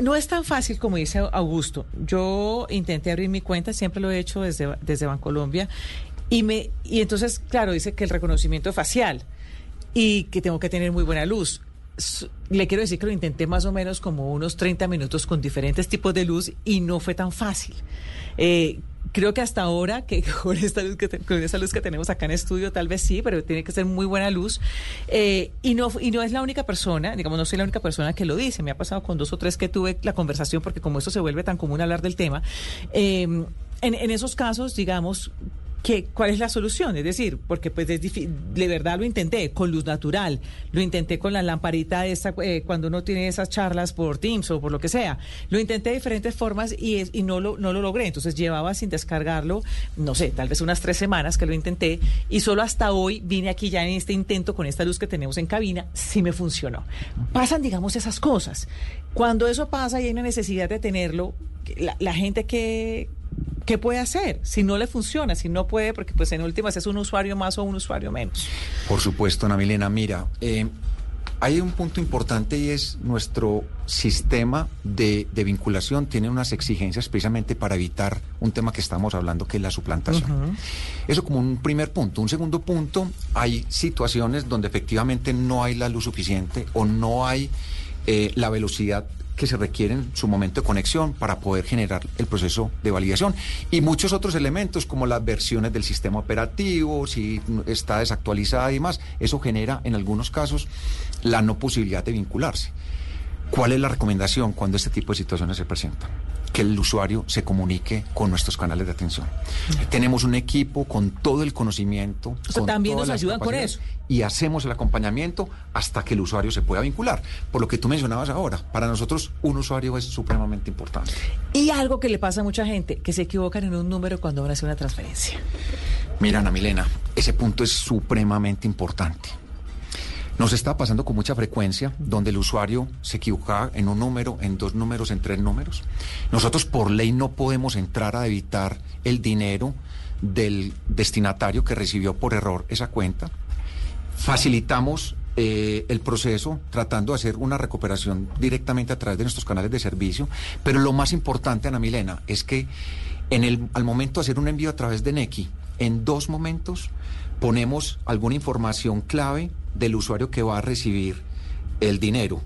no es tan fácil como dice Augusto. Yo intenté abrir mi cuenta, siempre lo he hecho desde, desde Bancolombia, y, me, y entonces, claro, dice que el reconocimiento facial y que tengo que tener muy buena luz. Le quiero decir que lo intenté más o menos como unos 30 minutos con diferentes tipos de luz y no fue tan fácil. Eh, creo que hasta ahora, que con esta luz que, con esa luz que tenemos acá en estudio, tal vez sí, pero tiene que ser muy buena luz. Eh, y, no, y no es la única persona, digamos, no soy la única persona que lo dice. Me ha pasado con dos o tres que tuve la conversación, porque como esto se vuelve tan común hablar del tema, eh, en, en esos casos, digamos, ¿Qué, ¿Cuál es la solución? Es decir, porque pues es de verdad lo intenté con luz natural, lo intenté con la lamparita esa, eh, cuando uno tiene esas charlas por Teams o por lo que sea, lo intenté de diferentes formas y, es, y no, lo, no lo logré. Entonces llevaba sin descargarlo, no sé, tal vez unas tres semanas que lo intenté y solo hasta hoy vine aquí ya en este intento con esta luz que tenemos en cabina, sí me funcionó. Pasan, digamos, esas cosas. Cuando eso pasa y hay una necesidad de tenerlo, la gente que ¿qué puede hacer? Si no le funciona, si no puede, porque pues en últimas es un usuario más o un usuario menos. Por supuesto, Ana Milena, mira, eh, hay un punto importante y es nuestro sistema de, de, vinculación tiene unas exigencias precisamente para evitar un tema que estamos hablando que es la suplantación. Uh -huh. Eso como un primer punto. Un segundo punto, hay situaciones donde efectivamente no hay la luz suficiente o no hay eh, la velocidad que se requiere en su momento de conexión para poder generar el proceso de validación y muchos otros elementos como las versiones del sistema operativo, si está desactualizada y demás, eso genera en algunos casos la no posibilidad de vincularse. ¿Cuál es la recomendación cuando este tipo de situaciones se presentan? que el usuario se comunique con nuestros canales de atención. Tenemos un equipo con todo el conocimiento. O sea, también nos ayudan con eso. Y hacemos el acompañamiento hasta que el usuario se pueda vincular. Por lo que tú mencionabas ahora, para nosotros un usuario es supremamente importante. Y algo que le pasa a mucha gente, que se equivocan en un número cuando van a hacer una transferencia. Mira, Ana Milena, ese punto es supremamente importante. Nos está pasando con mucha frecuencia donde el usuario se equivoca en un número, en dos números, en tres números. Nosotros por ley no podemos entrar a debitar el dinero del destinatario que recibió por error esa cuenta. Facilitamos eh, el proceso tratando de hacer una recuperación directamente a través de nuestros canales de servicio, pero lo más importante, Ana Milena, es que en el, al momento de hacer un envío a través de Nequi, en dos momentos ponemos alguna información clave del usuario que va a recibir el dinero.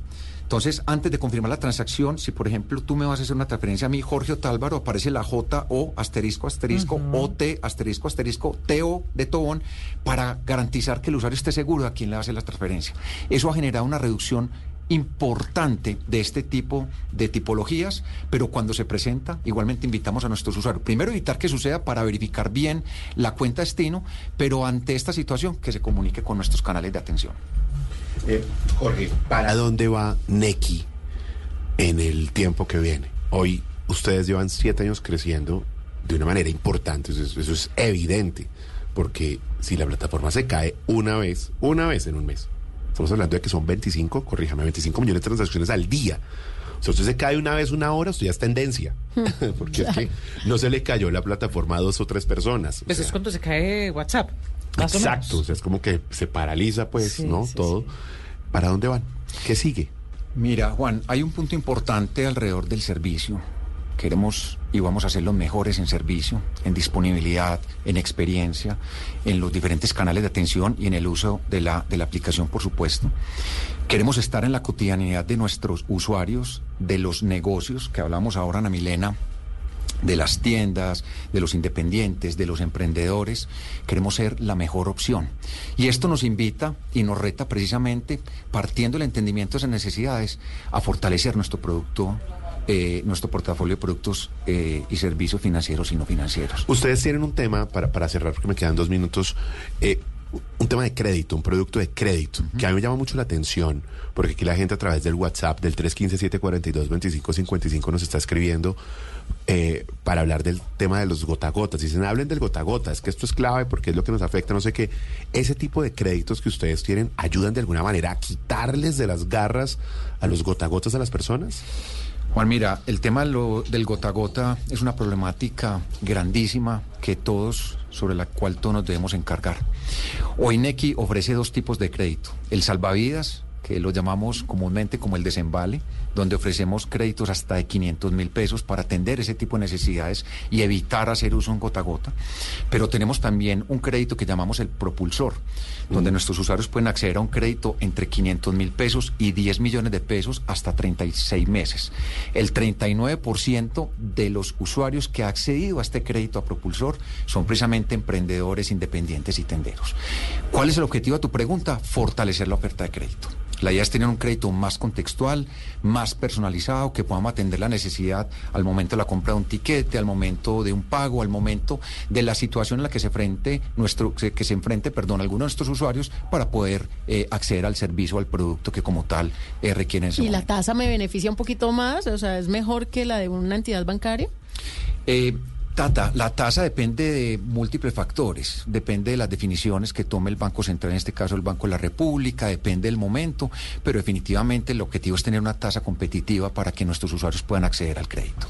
Entonces, antes de confirmar la transacción, si por ejemplo tú me vas a hacer una transferencia a mí, Jorge Otálvaro, aparece la J o asterisco asterisco o T asterisco asterisco TO de Tobón para garantizar que el usuario esté seguro de a quién le hacer la transferencia. Eso ha generado una reducción importante de este tipo de tipologías, pero cuando se presenta, igualmente invitamos a nuestros usuarios. Primero, evitar que suceda para verificar bien la cuenta destino, pero ante esta situación, que se comunique con nuestros canales de atención. Eh, Jorge, ¿para dónde va Neki en el tiempo que viene? Hoy ustedes llevan siete años creciendo de una manera importante, eso es, eso es evidente, porque si la plataforma se cae una vez, una vez en un mes, estamos hablando de que son 25, corríjame, 25 millones de transacciones al día. O sea, usted se cae una vez una hora, usted ya es tendencia. Porque es que no se le cayó la plataforma a dos o tres personas. O Pues es sea, cuando se cae WhatsApp. Más o Exacto, menos. o sea, es como que se paraliza, pues, Sí, ¿no? sí, Todo. sí. ¿Para dónde van? ¿Qué sigue? Mira, Juan, hay un punto importante alrededor del servicio. Queremos y vamos a ser los mejores en servicio, en disponibilidad, en experiencia, en los diferentes canales de atención y en el uso de la, de la aplicación, por supuesto. Queremos estar en la cotidianidad de nuestros usuarios, de los negocios, que hablamos ahora, Ana Milena, de las tiendas, de los independientes, de los emprendedores. Queremos ser la mejor opción. Y esto nos invita y nos reta precisamente, partiendo del entendimiento de esas necesidades, a fortalecer nuestro producto, eh, nuestro portafolio de productos eh, y servicios financieros y no financieros. Ustedes tienen un tema, para, para cerrar, porque me quedan dos minutos, eh, un tema de crédito, un producto de crédito, que a mí me llama mucho la atención, porque aquí la gente a través del WhatsApp del 315-742-2555 nos está escribiendo eh, para hablar del tema de los gotagotas. Dicen, hablen del gotagota, es que esto es clave porque es lo que nos afecta, no sé qué. Ese tipo de créditos que ustedes tienen ayudan de alguna manera a quitarles de las garras a los gotagotas a las personas. Juan, mira, el tema del gota a gota es una problemática grandísima que todos, sobre la cual todos nos debemos encargar. Hoy ofrece dos tipos de crédito. El salvavidas, que lo llamamos comúnmente como el desembale, donde ofrecemos créditos hasta de 500 mil pesos para atender ese tipo de necesidades y evitar hacer uso en gota a gota. Pero tenemos también un crédito que llamamos el propulsor, donde nuestros usuarios pueden acceder a un crédito entre 500 mil pesos y 10 millones de pesos hasta 36 meses. El 39% de los usuarios que ha accedido a este crédito a propulsor son precisamente emprendedores, independientes y tenderos. ¿Cuál es el objetivo de tu pregunta? Fortalecer la oferta de crédito. La idea es tener un crédito más contextual, más personalizado, que podamos atender la necesidad al momento de la compra de un tiquete, al momento de un pago, al momento de la situación en la que se enfrente nuestro, que se enfrente, perdón, alguno de nuestros usuarios para poder eh, acceder al servicio, al producto que como tal eh, requieren. ¿Y la tasa me beneficia un poquito más? O sea, ¿es mejor que la de una entidad bancaria? Eh, Tata, la tasa depende de múltiples factores, depende de las definiciones que tome el Banco Central, en este caso el Banco de la República, depende del momento, pero definitivamente el objetivo es tener una tasa competitiva para que nuestros usuarios puedan acceder al crédito.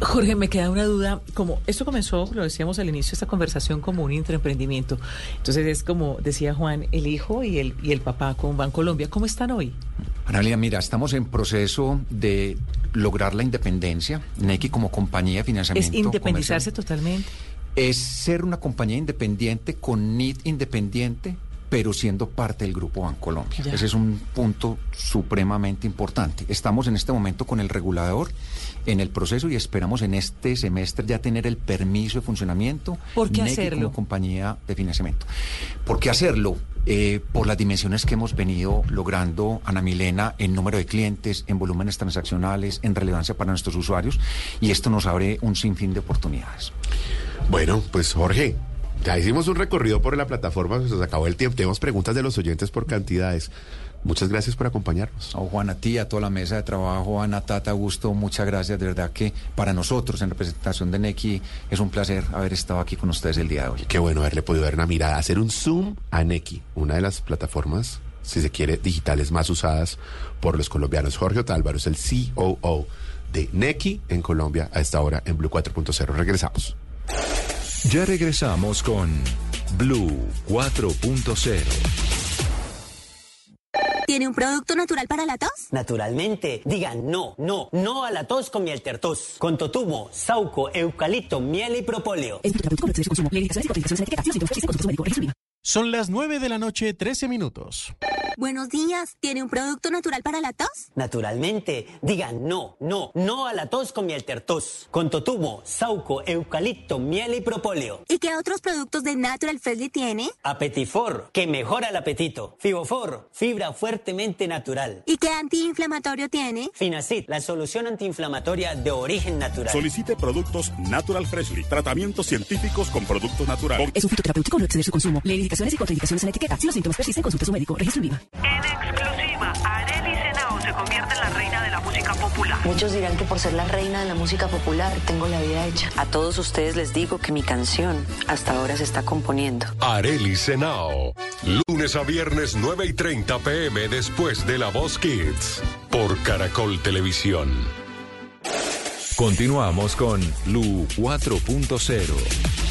Jorge, me queda una duda, como esto comenzó, lo decíamos al inicio, esta conversación como un intraemprendimiento. Entonces es como decía Juan, el hijo y el, y el papá con Bancolombia, ¿cómo están hoy? Analia, mira, estamos en proceso de lograr la independencia. Nequi como compañía de financiamiento. Es independizarse comercial, totalmente. Es ser una compañía independiente con NID independiente, pero siendo parte del Grupo Bancolombia. Ya. Ese es un punto supremamente importante. Estamos en este momento con el regulador en el proceso y esperamos en este semestre ya tener el permiso de funcionamiento. ¿Por qué hacerlo? Como compañía de financiamiento. ¿Por qué hacerlo? Eh, por las dimensiones que hemos venido logrando, Ana Milena, en número de clientes, en volúmenes transaccionales, en relevancia para nuestros usuarios, y esto nos abre un sinfín de oportunidades. Bueno, pues Jorge, ya hicimos un recorrido por la plataforma, se nos acabó el tiempo. Tenemos preguntas de los oyentes por cantidades. Muchas gracias por acompañarnos. Oh, Juan, a ti, a toda la mesa de trabajo, Ana Tata, Augusto, muchas gracias. De verdad que para nosotros, en representación de Nequi, es un placer haber estado aquí con ustedes el día de hoy. Qué bueno haberle podido dar una mirada, hacer un zoom a Neki, una de las plataformas, si se quiere, digitales más usadas por los colombianos. Jorge Otálvaro es el COO de Neki en Colombia a esta hora en Blue 4.0. Regresamos. Ya regresamos con Blue 4.0. ¿Tiene un producto natural para la tos? Naturalmente, digan no, no, no a la tos con miel tertos. Con totumo, sauco, eucalipto, miel y propóleo. Son las 9 de la noche, 13 minutos. Buenos días. ¿Tiene un producto natural para la tos? Naturalmente, digan no, no, no a la tos con miel tertos. Con totumo, sauco, eucalipto, miel y propóleo. ¿Y qué otros productos de Natural Freshly tiene? Apetifor, que mejora el apetito. Fibofor, fibra fuertemente natural. ¿Y qué antiinflamatorio tiene? Finacid, la solución antiinflamatoria de origen natural. Solicite productos Natural Freshly. Tratamientos científicos con productos naturales. Es un fitoterapéutico, no exceder su consumo. Lee indicaciones y contraindicaciones en la etiqueta. Si los síntomas persisten, consulte a su médico. Registro IVA. En exclusiva, Arely Senao se convierte en la reina de la música popular. Muchos dirán que por ser la reina de la música popular tengo la vida hecha. A todos ustedes les digo que mi canción hasta ahora se está componiendo. Areli Senao. Lunes a viernes 9 y 30 pm después de La Voz Kids. Por Caracol Televisión. Continuamos con Lu 4.0.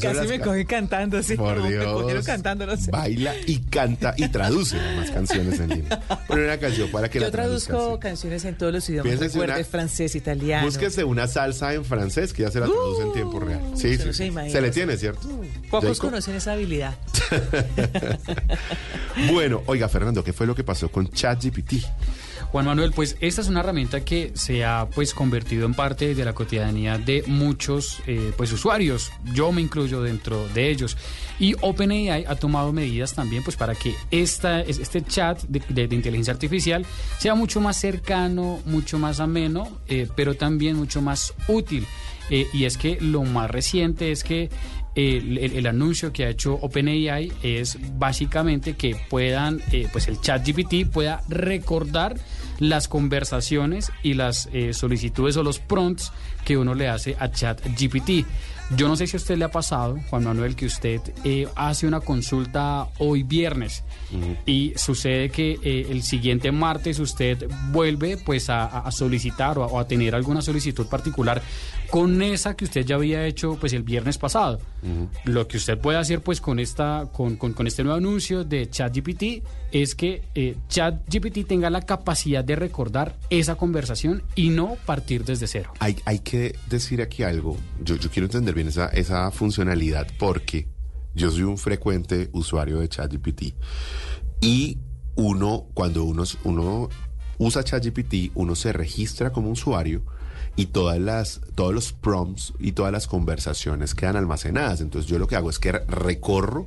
Casi me cogí cantando, sí. Por como Me Dios. cogieron cantando, no sé. Baila y canta y traduce más canciones en línea. Pone una canción para que Yo la traduzco canciones en todos los idiomas. Recuerde una- francés, italiano. Búsquese una salsa en francés que ya se la traduce en tiempo real. Sí, usted sí. no se sí. imagina. Se le tiene, ¿cierto? Pocos Jacob? conocen esa habilidad. Bueno, oiga, Fernando, ¿qué fue lo que pasó con ChatGPT? Juan Manuel, pues esta es una herramienta que se ha pues convertido en parte de la cotidianidad de muchos eh, pues usuarios. Yo me incluyo dentro de ellos. Y OpenAI ha tomado medidas también pues para que esta, es- este chat de, inteligencia artificial sea mucho más cercano, mucho más ameno, eh, pero también mucho más útil. Eh, y es que lo más reciente es que el, anuncio que ha hecho OpenAI es básicamente que puedan, eh, pues el chat GPT pueda recordar las conversaciones y las eh, solicitudes o los prompts que uno le hace a chat GPT. Yo no sé si a usted le ha pasado, Juan Manuel, que usted eh, hace una consulta hoy viernes y sucede que eh, el siguiente martes usted vuelve pues a, a solicitar o a, o a tener alguna solicitud particular con esa que usted ya había hecho pues el viernes pasado. Lo que usted puede hacer pues con esta con, con- con este nuevo anuncio de ChatGPT es que eh, ChatGPT tenga la capacidad de recordar esa conversación y no partir desde cero. Hay, hay que decir aquí algo. Yo, yo quiero entender bien esa, esa funcionalidad porque yo soy un frecuente usuario de ChatGPT. Y uno, cuando uno, uno usa ChatGPT, uno se registra como usuario y todas las, todos los prompts y todas las conversaciones quedan almacenadas. Entonces yo lo que hago es que recorro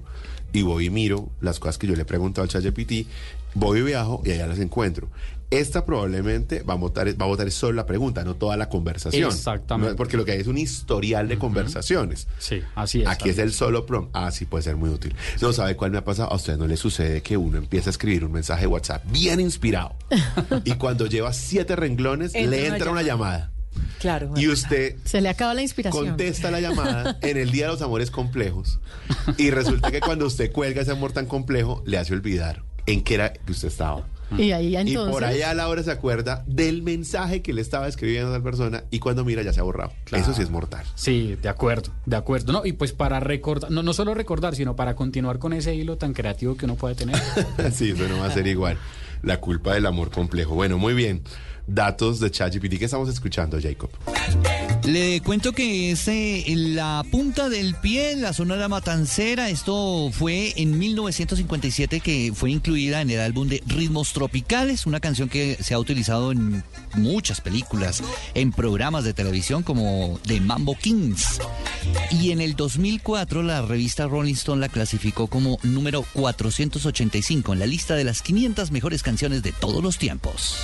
y voy y miro las cosas que yo le pregunto al ChatGPT, voy y viajo y allá las encuentro. Esta probablemente va a votar, va a votar solo la pregunta, no toda la conversación. Exactamente. Porque lo que hay es un historial de conversaciones. Sí, así es. Aquí es el solo prompt. Ah, sí, puede ser muy útil. No sabe cuál me ha pasado. A usted no le sucede que uno empieza a escribir un mensaje de WhatsApp bien inspirado. y cuando lleva siete renglones, Entra le una entra una llamada. Claro. Y usted Se le acaba la inspiración. contesta la llamada en el Día de los Amores Complejos. Y resulta que cuando usted cuelga ese amor tan complejo, le hace olvidar en qué era que usted estaba. Y ahí Y entonces. por allá a la hora se acuerda del mensaje que le estaba escribiendo a tal persona y cuando mira ya se ha borrado. Claro. Eso sí es mortal. Sí, de acuerdo, de acuerdo. No, y pues para recordar, no, no solo recordar, sino para continuar con ese hilo tan creativo que uno puede tener. sí, eso no va a ser igual. La culpa del amor complejo. Bueno, muy bien. Datos de ChatGPT que estamos escuchando, Jacob. Le cuento que es eh, en la punta del pie, la sonora matancera. Esto fue en 1957 que fue incluida en el álbum de Ritmos Tropicales, una canción que se ha utilizado en muchas películas, en programas de televisión como The Mambo Kings. Y en el 2004 la revista Rolling Stone la clasificó como número 485 en la lista de las 500 mejores canciones de todos los tiempos.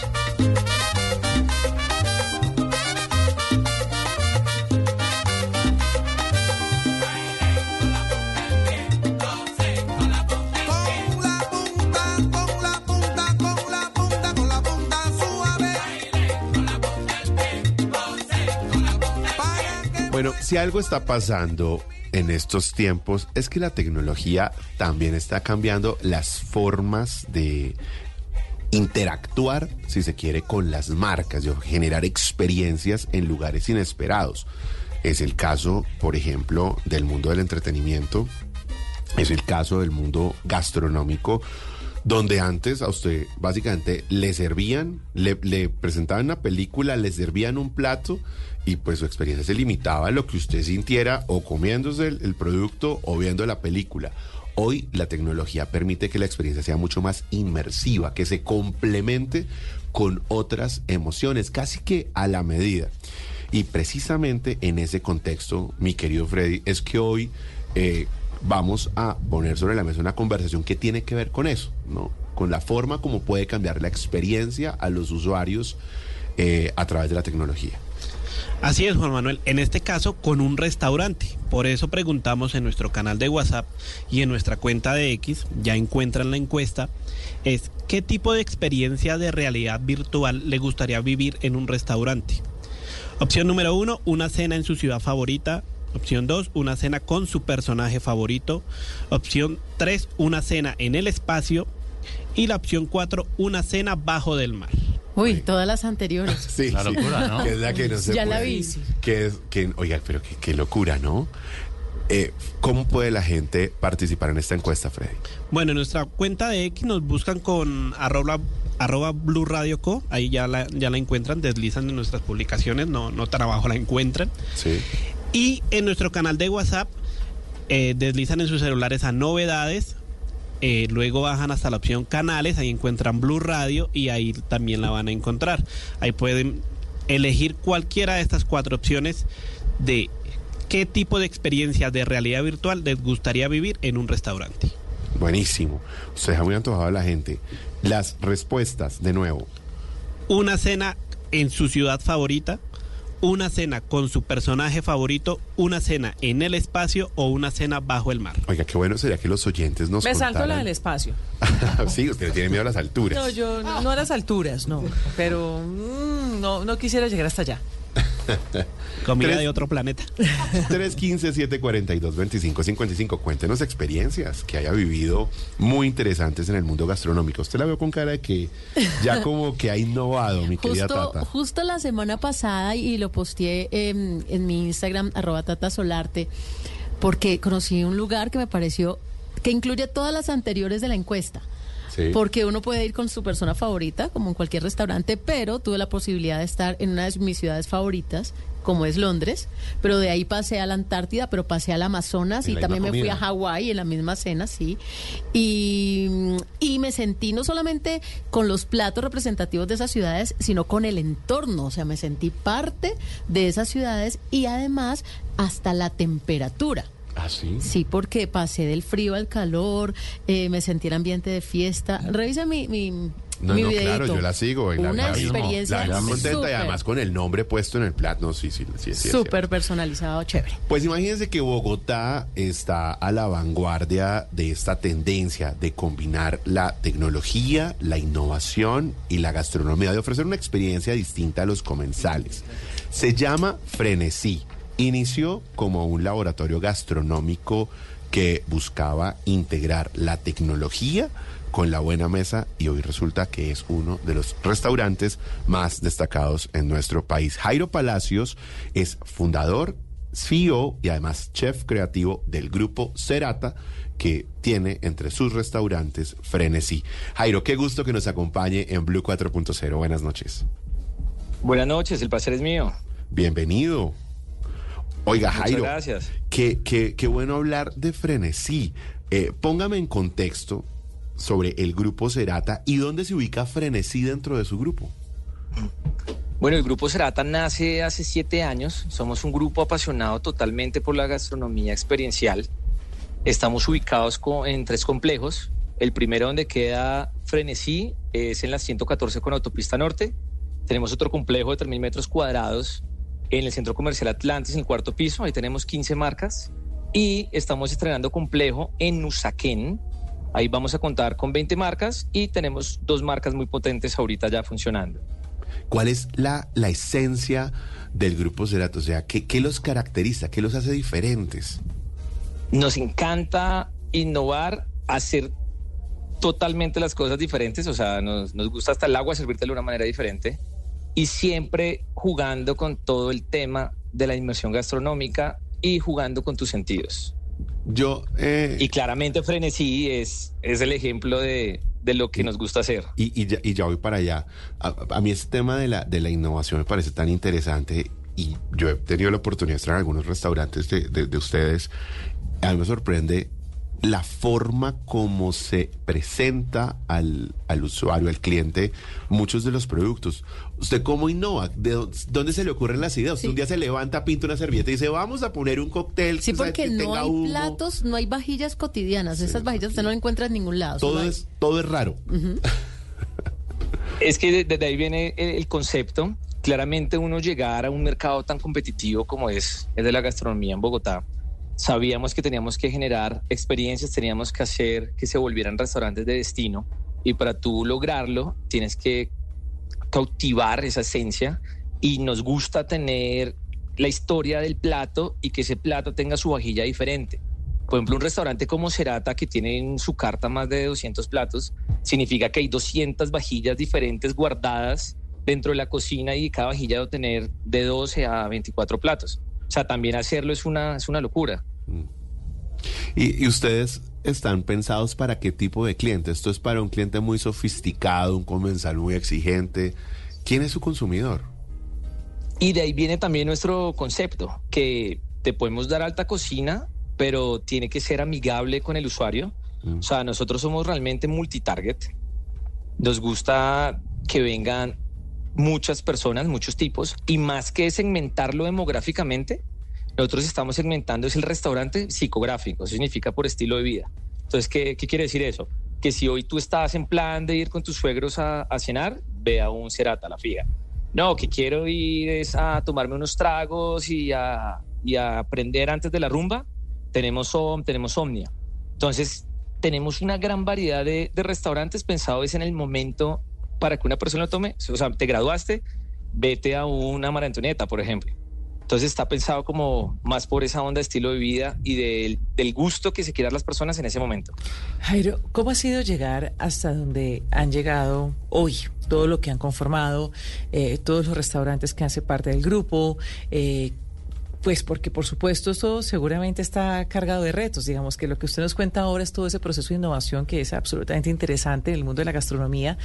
Bueno, si algo está pasando en estos tiempos es que la tecnología también está cambiando las formas de interactuar, si se quiere, con las marcas, de generar experiencias en lugares inesperados. Es el caso, por ejemplo, del mundo del entretenimiento, es el caso del mundo gastronómico, donde antes a usted básicamente le servían, le, le presentaban una película, le servían un plato y pues su experiencia se limitaba a lo que usted sintiera o comiéndose el, producto o viendo la película. Hoy la tecnología permite que la experiencia sea mucho más inmersiva, que se complemente con otras emociones, casi que a la medida. Y precisamente en ese contexto, mi querido Freddy, es que hoy eh, vamos a poner sobre la mesa una conversación que tiene que ver con eso, ¿no? Con la forma como puede cambiar la experiencia a los usuarios eh, a través de la tecnología. Así es, Juan Manuel. En este caso, con un restaurante. Por eso preguntamos en nuestro canal de WhatsApp y en nuestra cuenta de X, ya encuentran la encuesta, es qué tipo de experiencia de realidad virtual le gustaría vivir en un restaurante. Opción número uno, una cena en su ciudad favorita. Opción 2, una cena con su personaje favorito. Opción 3, una cena en el espacio. Y la opción 4, una cena bajo del mar. Uy, todas las anteriores. Sí, La sí, locura, ¿no? Que es la que no se Ya la vi. Que es, que, oiga, pero qué, qué locura, ¿no? Eh, ¿Cómo puede la gente participar en esta encuesta, Freddy? Bueno, en nuestra cuenta de X nos buscan con arroba, arroba Blue Radio Co. Ahí ya la, ya la encuentran, deslizan en nuestras publicaciones, no, no tan abajo la encuentran. Sí. Y en nuestro canal de WhatsApp eh, deslizan en sus celulares a novedades. Eh, luego bajan hasta la opción canales, ahí encuentran Blue Radio y ahí también la van a encontrar. Ahí pueden elegir cualquiera de estas cuatro opciones de qué tipo de experiencia de realidad virtual les gustaría vivir en un restaurante. Buenísimo. Se deja muy antojado a la gente. Las respuestas, de nuevo. Una cena en su ciudad favorita, una cena con su personaje favorito, una cena en el espacio o una cena bajo el mar. Oiga, qué bueno sería que los oyentes nos Me salto la del espacio. sí, usted tiene miedo a las alturas. No, yo no, no a las alturas, no. Pero mm, no, no quisiera llegar hasta allá. Comida de otro planeta. 315-742-2555. Cuéntenos experiencias que haya vivido muy interesantes en el mundo gastronómico. Usted la veo con cara de que ya como que ha innovado, mi querida Tata. justo la semana pasada, y lo posteé en, en mi Instagram, arroba Tata Solarte, porque conocí un lugar que me pareció que incluye todas las anteriores de la encuesta. Sí. Porque uno puede ir con su persona favorita, como en cualquier restaurante, pero tuve la posibilidad de estar en una de mis ciudades favoritas como es Londres, pero de ahí pasé a la Antártida, pero pasé al Amazonas y también me fui a. Hawái en la misma cena, sí. Y, y me sentí no solamente con los platos representativos de esas ciudades, sino con el entorno, o sea, me sentí parte de esas ciudades y además hasta la temperatura. ¿Ah, sí? Sí, porque pasé del frío al calor, eh, me sentí el ambiente de fiesta. Revisa mi, mi, No, mi no, claro, yo la sigo. y la- Una la experiencia La vi contenta y súper. además con el nombre puesto en el plato. No, sí, sí, sí, sí, sí, Súper personalizado, chévere. Pues imagínense que Bogotá está a la vanguardia de esta tendencia de combinar la tecnología, la innovación y la gastronomía, de ofrecer una experiencia distinta a los comensales. Se llama Frenesí. Inició como un laboratorio gastronómico que buscaba integrar la tecnología con la buena mesa y hoy resulta que es uno de los restaurantes más destacados en nuestro país. Jairo Palacios es fundador, CEO y además chef creativo del grupo Cerata que tiene entre sus restaurantes Frenesí. Jairo, qué gusto que nos acompañe en Blue 4.0. Buenas noches. Buenas noches, el placer es mío. Bienvenido. Oiga, Muchas Jairo, gracias. Qué, qué- qué bueno hablar de Frenesí. Eh, póngame en contexto sobre el grupo Cerata y dónde se ubica Frenesí dentro de su grupo. Bueno, el grupo Cerata nace hace siete años. Somos un grupo apasionado totalmente por la gastronomía experiencial. Estamos ubicados en tres complejos. El primero donde queda Frenesí es en la 114 con Autopista Norte. Tenemos otro complejo de 3.000 metros cuadrados en el Centro Comercial Atlantis, en el cuarto piso. Ahí tenemos 15 marcas. Y estamos estrenando complejo en Usaquén. Ahí vamos a contar con 20 marcas y tenemos dos marcas muy potentes ahorita ya funcionando. ¿Cuál es la, la esencia del grupo Cerata? O sea, ¿qué, qué los caracteriza? ¿Qué los hace diferentes? Nos encanta innovar, hacer totalmente las cosas diferentes, o sea, nos, nos gusta hasta el agua servírtelo de una manera diferente y siempre jugando con todo el tema de la inmersión gastronómica y jugando con tus sentidos. Yo... eh, Y claramente Frenesí es, es el ejemplo de, de lo que nos gusta hacer. Y, y ya, y ya voy para allá. A, a mí este tema de la, de la innovación me parece tan interesante y yo he tenido la oportunidad de estar en algunos restaurantes de, de- de ustedes. A mí me sorprende la forma como se presenta al, al usuario, al cliente, muchos de los productos. ¿Usted cómo innova? ¿De dó- dónde se le ocurren las ideas? Usted un día se levanta, pinta una servilleta y dice, vamos a poner un cóctel. Sí, porque que no tenga hay humo". platos, no hay vajillas cotidianas. Esas vajillas usted no las encuentra en ningún lado. Todo es, todo es raro. Es que de- desde ahí viene el, el concepto. Claramente uno llegar a un mercado tan competitivo como es el de la gastronomía en Bogotá, sabíamos que teníamos que generar experiencias, teníamos que hacer que se volvieran restaurantes de destino y para tú lograrlo tienes que cautivar esa esencia y nos gusta tener la historia del plato y que ese plato tenga su vajilla diferente. Por ejemplo, un restaurante como Cerata, que tiene en su carta más de 200 platos, significa que hay 200 vajillas diferentes guardadas dentro de la cocina y cada vajilla debe tener de 12 a 24 platos. O sea, también hacerlo es una, es una locura. ¿Y, y ustedes están pensados para qué tipo de cliente? ¿Esto es para un cliente muy sofisticado, un comensal muy exigente? ¿Quién es su consumidor? Y de ahí viene también nuestro concepto, que te podemos dar alta cocina, pero tiene que ser amigable con el usuario. O sea, nosotros somos realmente multitarget. Nos gusta que vengan muchas personas, muchos tipos, y más que segmentarlo demográficamente, nosotros estamos segmentando es el restaurante psicográfico, eso significa por estilo de vida. Entonces, ¿qué, qué quiere decir eso? Que si hoy tú estás en plan de ir con tus suegros a, cenar, ve a un Cerata, la figa. No, que quiero ir es a tomarme unos tragos y a, y aprender antes de la rumba, tenemos, Om, tenemos Omnia. Entonces, tenemos una gran variedad de restaurantes pensados en el momento para que una persona lo tome. O sea, te graduaste, vete a una María Antonieta, por ejemplo. Entonces está pensado como más por esa onda estilo de vida y del, del gusto que se quieran las personas en ese momento. Jairo, ¿cómo ha sido llegar hasta donde han llegado hoy? Todo lo que han conformado, eh, todos los restaurantes que hacen parte del grupo, eh, pues porque por supuesto esto seguramente está cargado de retos, digamos que lo que usted nos cuenta ahora es todo ese proceso de innovación que es absolutamente interesante en el mundo de la gastronomía,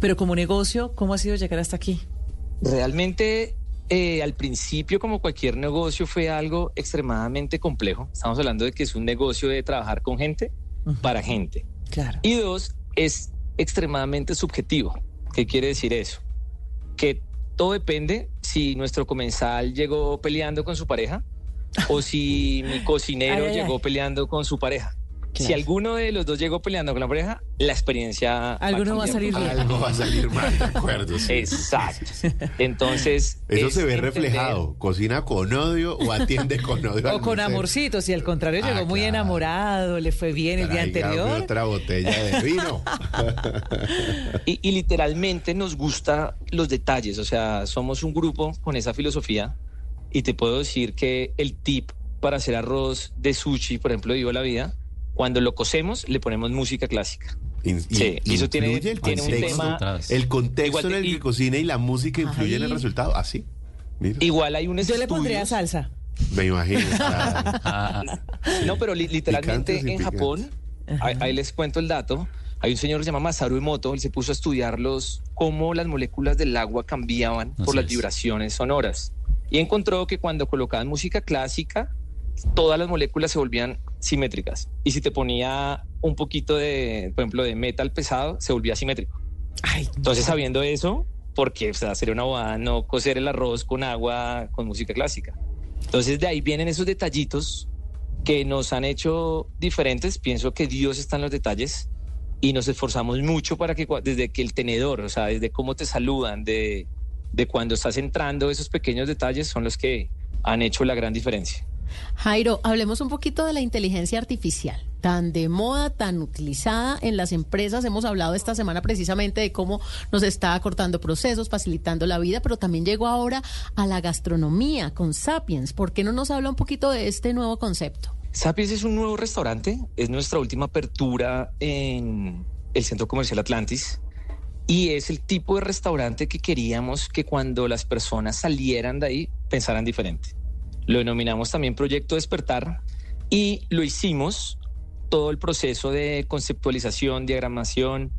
pero como negocio, ¿cómo ha sido llegar hasta aquí? Realmente eh, al principio, como cualquier negocio, fue algo extremadamente complejo. Estamos hablando de que es un negocio de trabajar con gente para gente. Claro. Y dos, es extremadamente subjetivo. ¿Qué quiere decir eso? Que todo depende si nuestro comensal llegó peleando con su pareja o si mi cocinero Ay, llegó ay. peleando con su pareja. Si alguno de los dos llegó peleando con la pareja, la experiencia... Alguno va a salir bien. totalmente. Algo va a salir mal, de acuerdo. sí. Exacto. Entonces... Eso es se ve entender- reflejado. ¿Cocina con odio o atiende con odio? O con mesero? amorcitos, si al contrario Ah, llegó muy claro. enamorado, le fue bien el día anterior. otra botella de vino. Y, y literalmente nos gusta los detalles, o sea, somos un grupo con esa filosofía y te puedo decir que el tip para hacer arroz de sushi, por ejemplo, de Viva la Vida, cuando lo cocemos le ponemos música clásica. In- Sí, y- eso tiene- influye el tiene un contexto, tema- El contexto Igual en el y- que cocina y la música influyen en el resultado. Así. Mira, Igual hay un Yo le pondría salsa. me imagino. claro. No, pero li- literalmente Picantes en Japón, ahí, ahí les cuento el dato, hay un señor que se llama Masaru Emoto, él se puso a estudiar los, cómo las moléculas del agua cambiaban por Así las es. vibraciones sonoras. Y encontró que cuando colocaban música clásica, todas las moléculas se volvían simétricas. Y si te ponía un poquito de, por ejemplo, de metal pesado, se volvía simétrico. Entonces, sabiendo eso, porque o sea, sería una bobada no cocer el arroz con agua con música clásica. Entonces, de ahí vienen esos detallitos que nos han hecho diferentes. Pienso que Dios está en los detalles y nos esforzamos mucho para que desde que el tenedor, o sea, desde cómo te saludan, de, de cuando estás entrando, esos pequeños detalles son los que han hecho la gran diferencia. Jairo, hablemos un poquito de la inteligencia artificial, tan de moda, tan utilizada en las empresas. Hemos hablado esta semana precisamente de cómo nos está acortando procesos, facilitando la vida, pero también llegó ahora a la gastronomía con Sapiens. ¿Por qué no nos habla un poquito de este nuevo concepto? Sapiens es un nuevo restaurante, es nuestra última apertura en el Centro Comercial Atlantis y es el tipo de restaurante que queríamos que cuando las personas salieran de ahí pensaran diferente. Lo denominamos también Proyecto Despertar y lo hicimos todo el proceso de conceptualización, diagramación,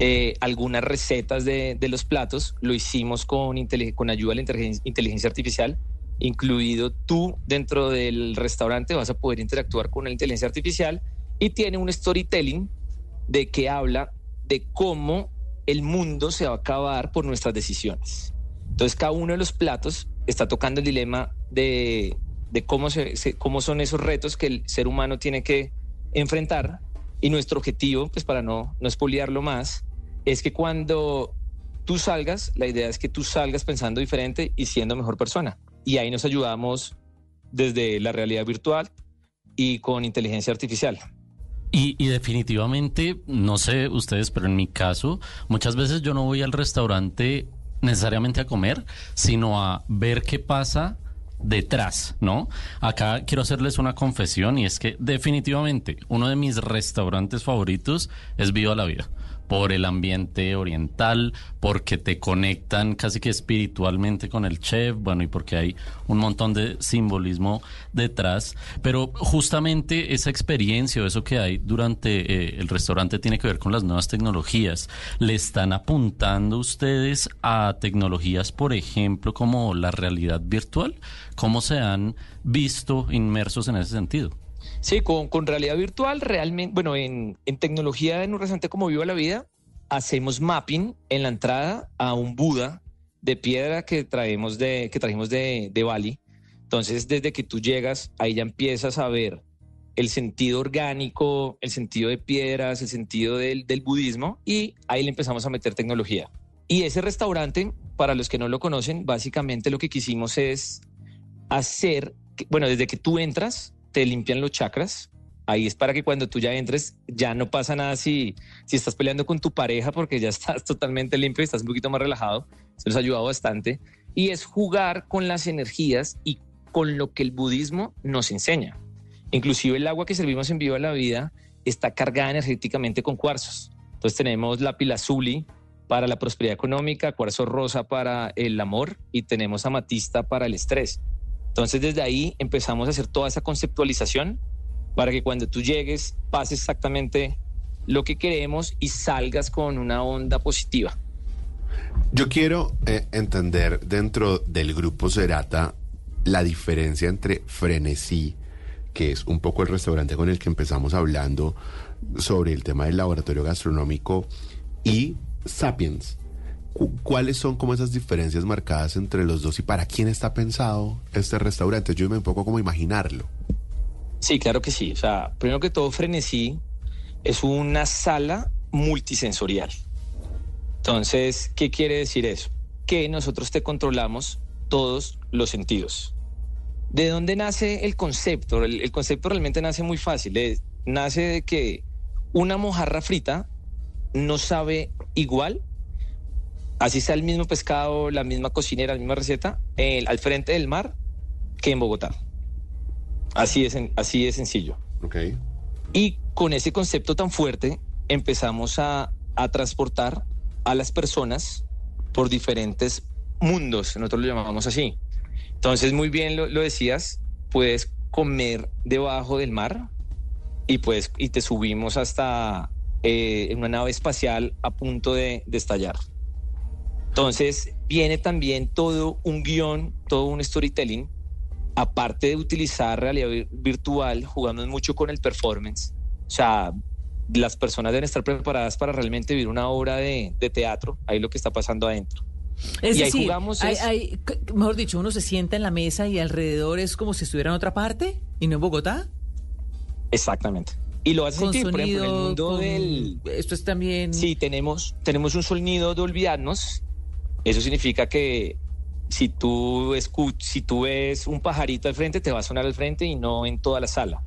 eh, algunas recetas de, de los platos, lo hicimos con, con ayuda de la inteligen- inteligencia artificial incluido tú dentro del restaurante vas a poder interactuar con la inteligencia artificial y tiene un storytelling de que habla de cómo el mundo se va a acabar por nuestras decisiones. Entonces cada uno de los platos está tocando el dilema de, de cómo, se, cómo son esos retos que el ser humano tiene que enfrentar y nuestro objetivo, pues para no, no espoliarlo más, es que cuando tú salgas, la idea es que tú salgas pensando diferente y siendo mejor persona. Y ahí nos ayudamos desde la realidad virtual y con inteligencia artificial. Y definitivamente, no sé ustedes, pero en mi caso, muchas veces yo no voy al restaurante necesariamente a comer, sino a ver qué pasa detrás, ¿no? Acá quiero hacerles una confesión y es que definitivamente uno de mis restaurantes favoritos es Viva la Vida por el ambiente oriental, porque te conectan casi que espiritualmente con el chef, bueno, y porque hay un montón de simbolismo detrás, pero justamente esa experiencia o eso que hay durante eh, el restaurante tiene que ver con las nuevas tecnologías. ¿Le están apuntando ustedes a tecnologías, por ejemplo, como la realidad virtual? ¿Cómo se han visto inmersos en ese sentido? Sí, con, con realidad virtual, realmente, bueno, en, en tecnología en un restaurante como Viva la Vida, hacemos mapping en la entrada a un Buda de piedra que traemos de, que trajimos de, de Bali. Entonces, desde que tú llegas, ahí ya empiezas a ver el sentido orgánico, el sentido de piedras, el sentido del, del budismo, y ahí le empezamos a meter tecnología. Y ese restaurante, para los que no lo conocen, básicamente lo que quisimos es hacer, bueno, desde que tú entras, te limpian los chakras. Ahí es para que cuando tú ya entres, ya no pasa nada si, si estás peleando con tu pareja, porque ya estás totalmente limpio y estás un poquito más relajado. Se nos ha ayudado bastante. Y es jugar con las energías y con lo que el budismo nos enseña. Inclusive el agua que servimos en Viva la Vida está cargada energéticamente con cuarzos. Entonces tenemos la pilazuli para la prosperidad económica, cuarzo rosa para el amor y tenemos amatista para el estrés. Entonces desde ahí empezamos a hacer toda esa conceptualización para que cuando tú llegues pase exactamente lo que queremos y salgas con una onda positiva. Yo quiero eh, entender dentro del grupo Cerata la diferencia entre Frenesí, que es un poco el restaurante con el que empezamos hablando sobre el tema del laboratorio gastronómico, y Sapiens. Cu- ¿Cuáles son como esas diferencias marcadas entre los dos y para quién está pensado este restaurante? Yo me un poco como imaginarlo. Sí, claro que sí. O sea, primero que todo, Frenesí es una sala multisensorial. Entonces, ¿qué quiere decir eso? Que nosotros te controlamos todos los sentidos. ¿De dónde nace el concepto? El, el concepto realmente nace muy fácil. Es- nace de que una mojarra frita no sabe igual, así sea el mismo pescado, la misma cocinera, la misma receta, eh, al frente del mar que en Bogotá. Así es, así de sencillo. Ok. Y con ese concepto tan fuerte empezamos a, a transportar a las personas por diferentes mundos, nosotros lo llamamos así. Entonces, muy bien lo, lo decías, puedes comer debajo del mar y, pues, y te subimos hasta eh, en una nave espacial a punto de, de estallar. Entonces, viene también todo un guion, todo un storytelling aparte de utilizar realidad vir- virtual, jugamos mucho con el performance. O sea, las personas deben estar preparadas para realmente vivir una obra de, de teatro, ahí lo que está pasando adentro. Es y ahí decir, jugamos hay- es- hay- mejor dicho, uno se sienta en la mesa y alrededor es como si estuviera en otra parte y no en Bogotá. Exactamente. Y lo hace sentir, por ejemplo, en el sonido, mundo con- del... Esto es también... Sí, tenemos, tenemos un sonido de olvidarnos. Eso significa que si tú, escu- si tú ves un pajarito al frente, te va a sonar al frente y no en toda la sala.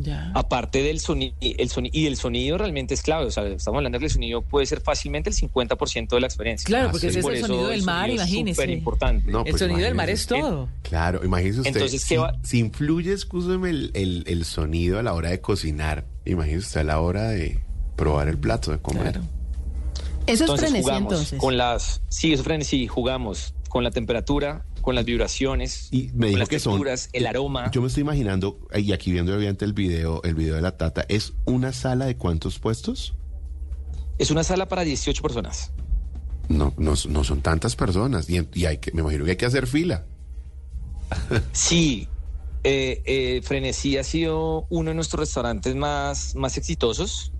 Ya. Aparte del sonido, el soni- y el sonido realmente es clave. O sea, estamos hablando de que el sonido puede ser fácilmente el 50% de la experiencia. Claro, porque ese es Por el eso sonido del mar, sonido es imagínese. superimportante. No, el pues sonido del mar es todo. Claro, imagínese usted. Entonces, si, ¿qué va? si influye, escúcheme, el, el- el sonido a la hora de cocinar, imagínese usted a la hora de probar el plato, de comer. Eso es Entonces frenesí jugamos entonces. con las, sí, eso es frenesí, jugamos con la temperatura, con las vibraciones, Y me con las que son. texturas, el aroma. Yo me estoy imaginando, y aquí viendo obviamente el video, el video de la tata, ¿es una sala de cuántos puestos? Es una sala para 18 personas. No, no, no son tantas personas. Y, y hay que, me imagino que hay que hacer fila. Sí, eh, eh, Frenesí ha sido uno de nuestros restaurantes más, más exitosos.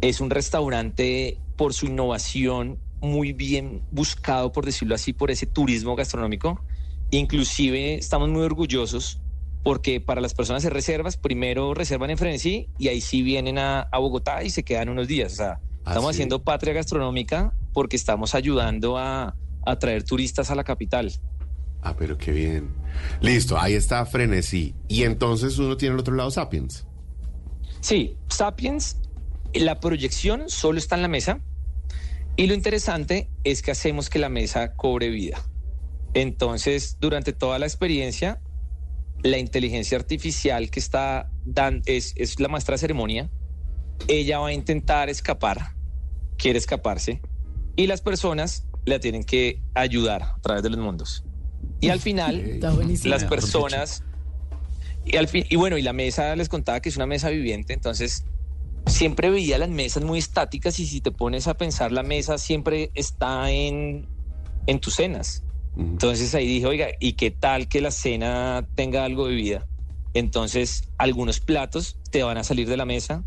Es un restaurante por su innovación muy bien buscado, por decirlo así, por ese turismo gastronómico. Inclusive estamos muy orgullosos porque para las personas de reservas, primero reservan en Frenesí y ahí sí vienen a, a Bogotá y se quedan unos días. O sea, ¿Ah, estamos sí? haciendo patria gastronómica porque estamos ayudando a, a traer turistas a la capital. Ah, pero qué bien. Listo, ahí está Frenesí. Y entonces uno tiene al otro lado Sapiens. Sí, Sapiens, la proyección solo está en la mesa y lo interesante es que hacemos que la mesa cobre vida. Entonces, durante toda la experiencia, la inteligencia artificial que está dan es, es la maestra de ceremonia. Ella va a intentar escapar, quiere escaparse, y las personas la tienen que ayudar a través de los mundos. Y al final, las personas y, al fin, y bueno, y la mesa les contaba que es una mesa viviente, entonces siempre veía las mesas muy estáticas y si te pones a pensar, la mesa siempre está en, en tus cenas. Entonces ahí dije, oiga, ¿y qué tal que la cena tenga algo de vida? Entonces algunos platos te van a salir de la mesa,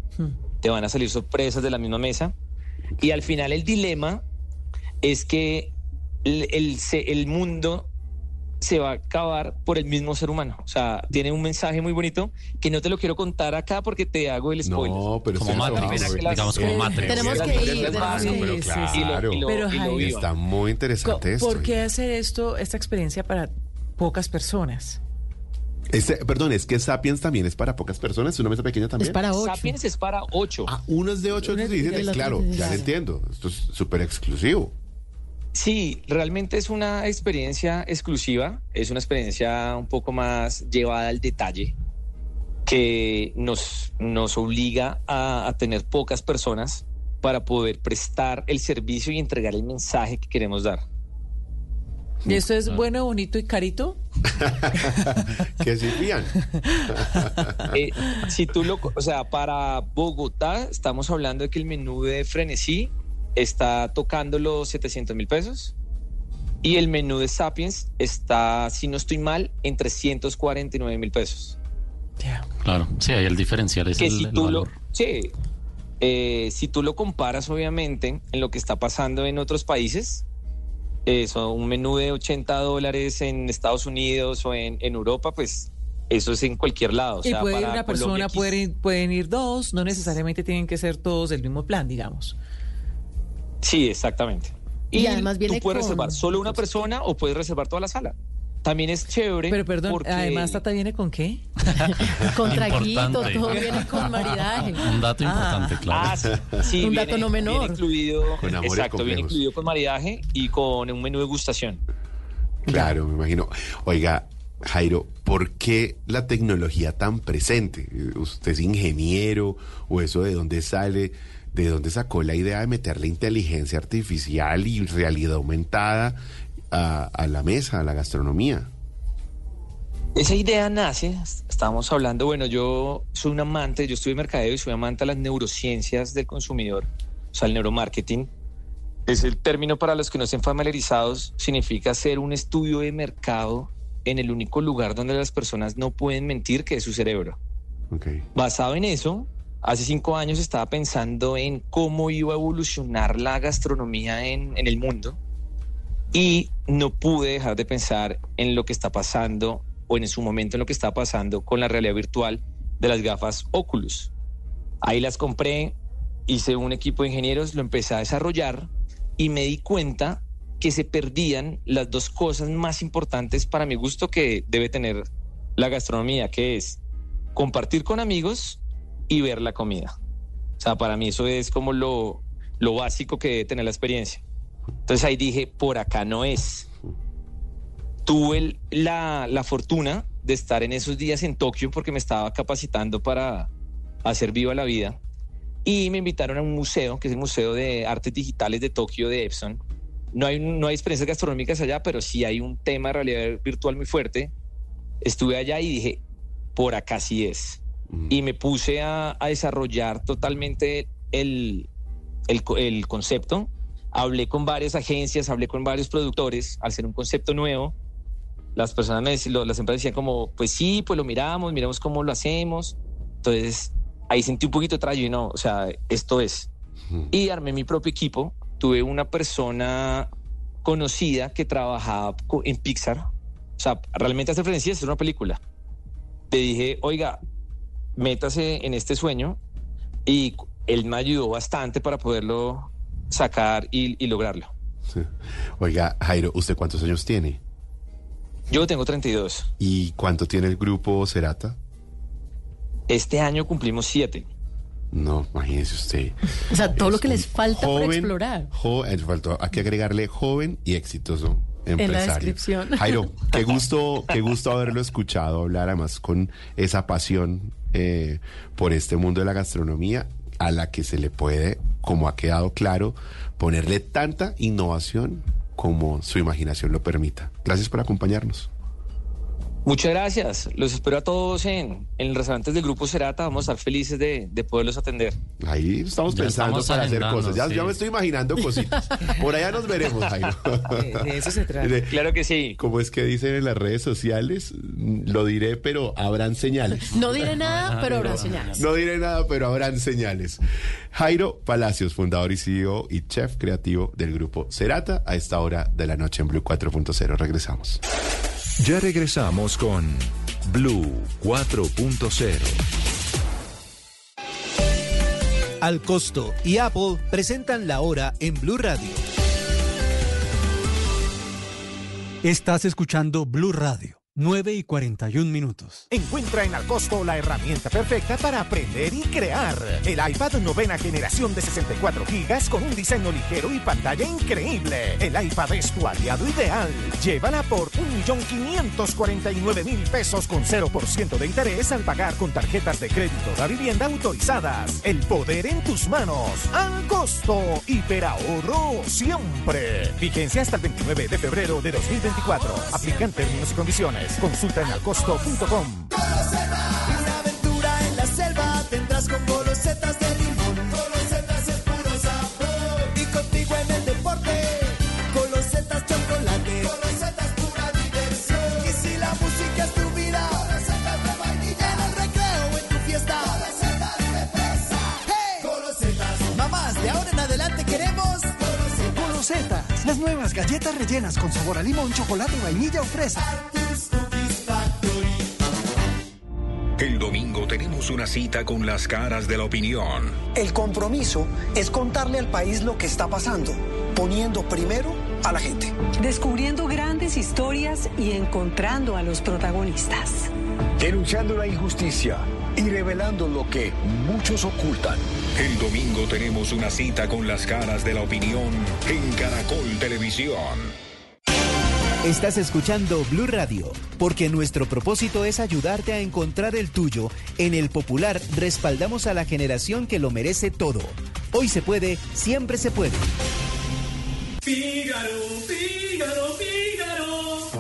te van a salir sorpresas de la misma mesa y al final el dilema es que el, el mundo se va a acabar por el mismo ser humano. O sea, tiene un mensaje muy bonito que no te lo quiero contar acá porque te hago el spoiler. No, pero Como no Matrix, sabe. digamos como Matrix. Tenemos que ir, pero claro. y lo- y lo- Pero, y lo Jaime, vivan. Está muy interesante esto. ¿Por qué hacer esto, esta experiencia para pocas personas? Este, perdón, es que Sapiens también es para pocas personas, es una mesa pequeña también. Es para ocho. Sapiens es para ocho. Ah, uno es de 8, Uno otros es de de 17, los claro, ya lo 17. entiendo. Esto es súper exclusivo. Sí, realmente es una experiencia exclusiva, es una experiencia un poco más llevada al detalle, que nos, nos obliga a, a tener pocas personas para poder prestar el servicio y entregar el mensaje que queremos dar. ¿Y esto es bueno, bonito y carito? que sirvían. Eh, si tú lo, o sea, para Bogotá estamos hablando de que el menú de frenesí está tocando los 700 mil pesos. Y el menú de Sapiens está, si no estoy mal, en 349 mil pesos. Claro, sí, ahí el diferencial es que el, si el tú lo, valor. sí, eh, si tú lo comparas obviamente en lo que está pasando en otros países, eso, un menú de 80 dólares en Estados Unidos o en, en Europa, pues eso es en cualquier lado. O y puede ir una persona, pueden pueden ir dos, no necesariamente tienen que ser todos del mismo plan, digamos. Sí, exactamente. Y además viene tú puedes con- reservar solo una persona o puedes reservar toda la sala. También es chévere. Pero perdón, porque- además Tata viene con qué? Con traguito, todo viene con maridaje. Un dato importante, claro. Ah, sí, sí, Un viene- dato no menor. Viene incluido, Con amor y exacto, viene incluido con maridaje y con un menú de gustación. Claro, me imagino. Oiga, Jairo, ¿por qué la tecnología tan presente? ¿Usted es ingeniero o eso de dónde sale? ¿De dónde sacó la idea de meterle inteligencia artificial y realidad aumentada a, a la mesa, a la gastronomía? Esa idea nace, estábamos hablando, bueno, yo soy un amante, yo estudié mercadeo y soy amante de las neurociencias del consumidor, o sea, el neuromarketing. Es el término para los que no estén familiarizados, significa hacer un estudio de mercado en el único lugar donde las personas no pueden mentir, que es su cerebro. Basado en eso, hace cinco años estaba pensando en cómo iba a evolucionar la gastronomía en, el mundo y no pude dejar de pensar en lo que está pasando o en su momento en lo que está pasando con la realidad virtual de las gafas Oculus. Ahí las compré, hice un equipo de ingenieros, lo empecé a desarrollar y me di cuenta que se perdían las dos cosas más importantes para mi gusto que debe tener la gastronomía, que es compartir con amigos y ver la comida. O sea, para mí eso es como lo, lo básico que debe tener la experiencia. Entonces ahí dije, por acá no es. Tuve la, la fortuna de estar en esos días en Tokio porque me estaba capacitando para hacer viva la vida. Y me invitaron a un museo, que es el Museo de Artes Digitales de Tokio de Epson. No hay, no hay experiencias gastronómicas allá, pero sí hay un tema de realidad virtual muy fuerte. Estuve allá y dije, por acá sí es. Y me puse a, a desarrollar totalmente el, el, el concepto. Hablé con varias agencias, hablé con varios productores, al ser un concepto nuevo. Las personas, me decían, las empresas decían como, pues sí, pues lo miramos, miramos cómo lo hacemos. Entonces, ahí sentí un poquito trayo y no, o sea, esto es. Y armé mi propio equipo. Tuve una persona conocida que trabajaba en Pixar. O sea, realmente hacer frenesí es una película. Le dije, oiga, métase en este sueño y él me ayudó bastante para poderlo sacar y, y lograrlo. Sí. Oiga, Jairo, ¿usted cuántos años tiene? Yo tengo 32. ¿Y cuánto tiene el grupo Cerata? Este año cumplimos siete. No, imagínese usted. O sea, todo lo que les falta por joven, explorar. jo- eh, faltó, hay que agregarle joven y exitoso empresario. descripción. Jairo, qué gusto, qué gusto haberlo escuchado hablar, además con esa pasión eh, por este mundo de la gastronomía, a la que se le puede, como ha quedado claro, ponerle tanta innovación como su imaginación lo permita. Gracias por acompañarnos. Muchas gracias. Los espero a todos en, en restaurantes del Grupo Cerata. Vamos a estar felices de, de poderlos atender. Ahí estamos Ya pensando estamos para hacer cosas. Ya, sí. ya me estoy imaginando cositas. Por allá nos veremos, Jairo. De, de eso se trata. De- Claro que sí. Como es que dicen en las redes sociales, lo diré, pero habrán señales. No diré nada, pero habrá señales. No diré nada, pero habrán señales. Jairo Palacios, fundador y CEO y chef creativo del grupo Cerata, a esta hora de la noche en Blue 4.0. Regresamos. Ya regresamos con Blue 4.0. Al Costo y Apple presentan la hora en Blue Radio. Estás escuchando Blue Radio, 9 y 41 minutos. Encuentra en Alcosto la herramienta perfecta para aprender y crear. El iPad novena generación de 64 gigas con un diseño ligero y pantalla increíble. El iPad es tu aliado ideal. Llévala por 1.549.000 pesos con 0% de interés al pagar con tarjetas de crédito de vivienda autorizadas. El poder en tus manos. Al costo. Hiperahorro siempre. Vigencia hasta el 29 de febrero de 2024. Aplican términos y condiciones. Consulta en acosto.com. Una aventura en la selva tendrás con setas de limón. Colosetas es puro sabor. Y contigo en el deporte, colosetas chocolate. Colosetas pura diversión. Y si la música es tu vida, colosetas de vainilla. En el recreo, en tu fiesta, colosetas de fresa. ¡Hey! Colosetas. Mamás, de ahora en adelante queremos colosetas. Colosetas, las nuevas galletas rellenas con sabor a limón, chocolate, vainilla o fresa. El domingo tenemos una cita con las caras de la opinión. El compromiso es contarle al país lo que está pasando, poniendo primero a la gente. Descubriendo grandes historias y encontrando a los protagonistas. Denunciando la injusticia y revelando lo que muchos ocultan. El domingo tenemos una cita con las caras de la opinión en Caracol Televisión. Estás escuchando Blue Radio, porque nuestro propósito es ayudarte a encontrar el tuyo. En el Popular respaldamos a la generación que lo merece todo. Hoy se puede, siempre se puede. Fígaro, Fígaro, Fígaro.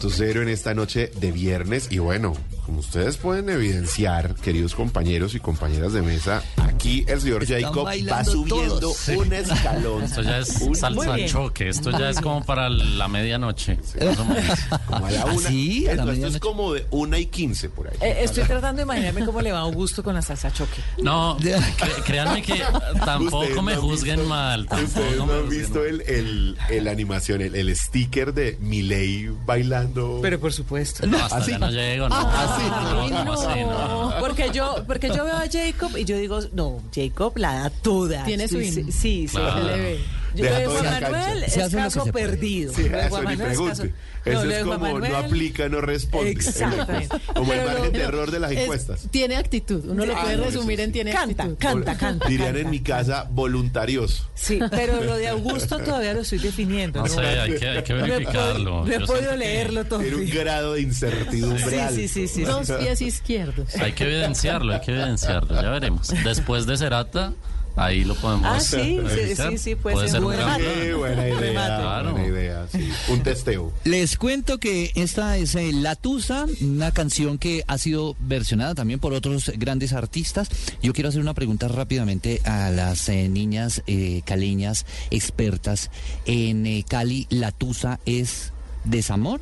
2.0 en esta noche de viernes. Y bueno, como ustedes pueden evidenciar, queridos compañeros y compañeras de mesa, aquí el señor Están Jacob va subiendo un escalón. Esto ya es un... salsa choque, esto ya es como para la medianoche. Sí. Más o menos. Como a la ¿Ah, una. sí? ¿A la Esto, es como de una y quince por ahí. Eh, estoy tratando de imaginarme cómo le va a Augusto con la salsa choque. No, cre- créanme que tampoco Ustedes me no juzguen visto- mal. Ustedes no han visto el, el, el animación, el, el sticker de Miley bailando. Pero por supuesto. No, hasta allá no llego, no. Ah, sí. No, ¿cómo así? No. Porque yo, porque yo veo a Jacob y yo digo, no, Jacob la da toda. Tiene sí, swing. Sí, sí, sí, Claro. se le ve. Yo Deja todo en la Manuel cancha. es caso se perdido. Sí, Lo de eso Juan ni Manuel es caso- Eso es como no Manuel- aplica, no responde. Exactamente. Como el margen de error de las Es- encuestas. tiene actitud. Uno lo Ah, puede no, eso resumir sí. en tiene Canta, actitud. canta, canta. Dirían canta. en mi casa, voluntarioso. Sí, pero lo de Augusto todavía lo estoy definiendo. No sé, hay que, hay que No he verificarlo. podido- No he podido leerlo todo. Tiene un grado de incertidumbre sí, sí, sí. Dos pies izquierdos. Hay que evidenciarlo, hay que evidenciarlo, ya veremos. Después de Cerata, ahí lo podemos Ah, sí, sí, revisar. sí, sí, puede ser un remate. Sí, buena idea. Claro. Buena idea, sí. Un testeo. Les cuento que esta es eh, La Tusa, una canción que ha sido versionada también por otros grandes artistas. Yo quiero hacer una pregunta rápidamente a las eh, niñas eh, caleñas expertas. En eh, Cali, ¿La Tusa es desamor?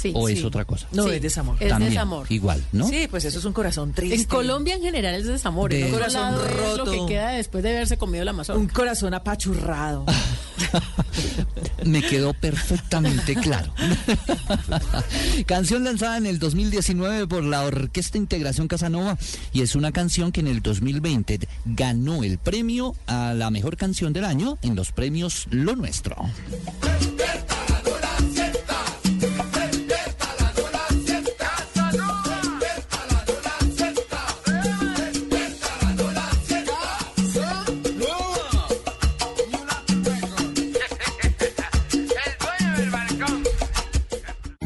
Sí. ¿O es otra cosa? No, Sí, es desamor. es También, desamor. Igual, ¿no? Sí, pues eso es un corazón triste. En Colombia en general es desamor. De- otro Corazón lado es lo roto. que queda después de haberse comido la mazorca. Un corazón apachurrado. Me quedó perfectamente claro. canción lanzada en el 2019 por la Orquesta Integración Casanova y es una canción que en el 2020 ganó el premio a la mejor canción del año en los premios Lo Nuestro.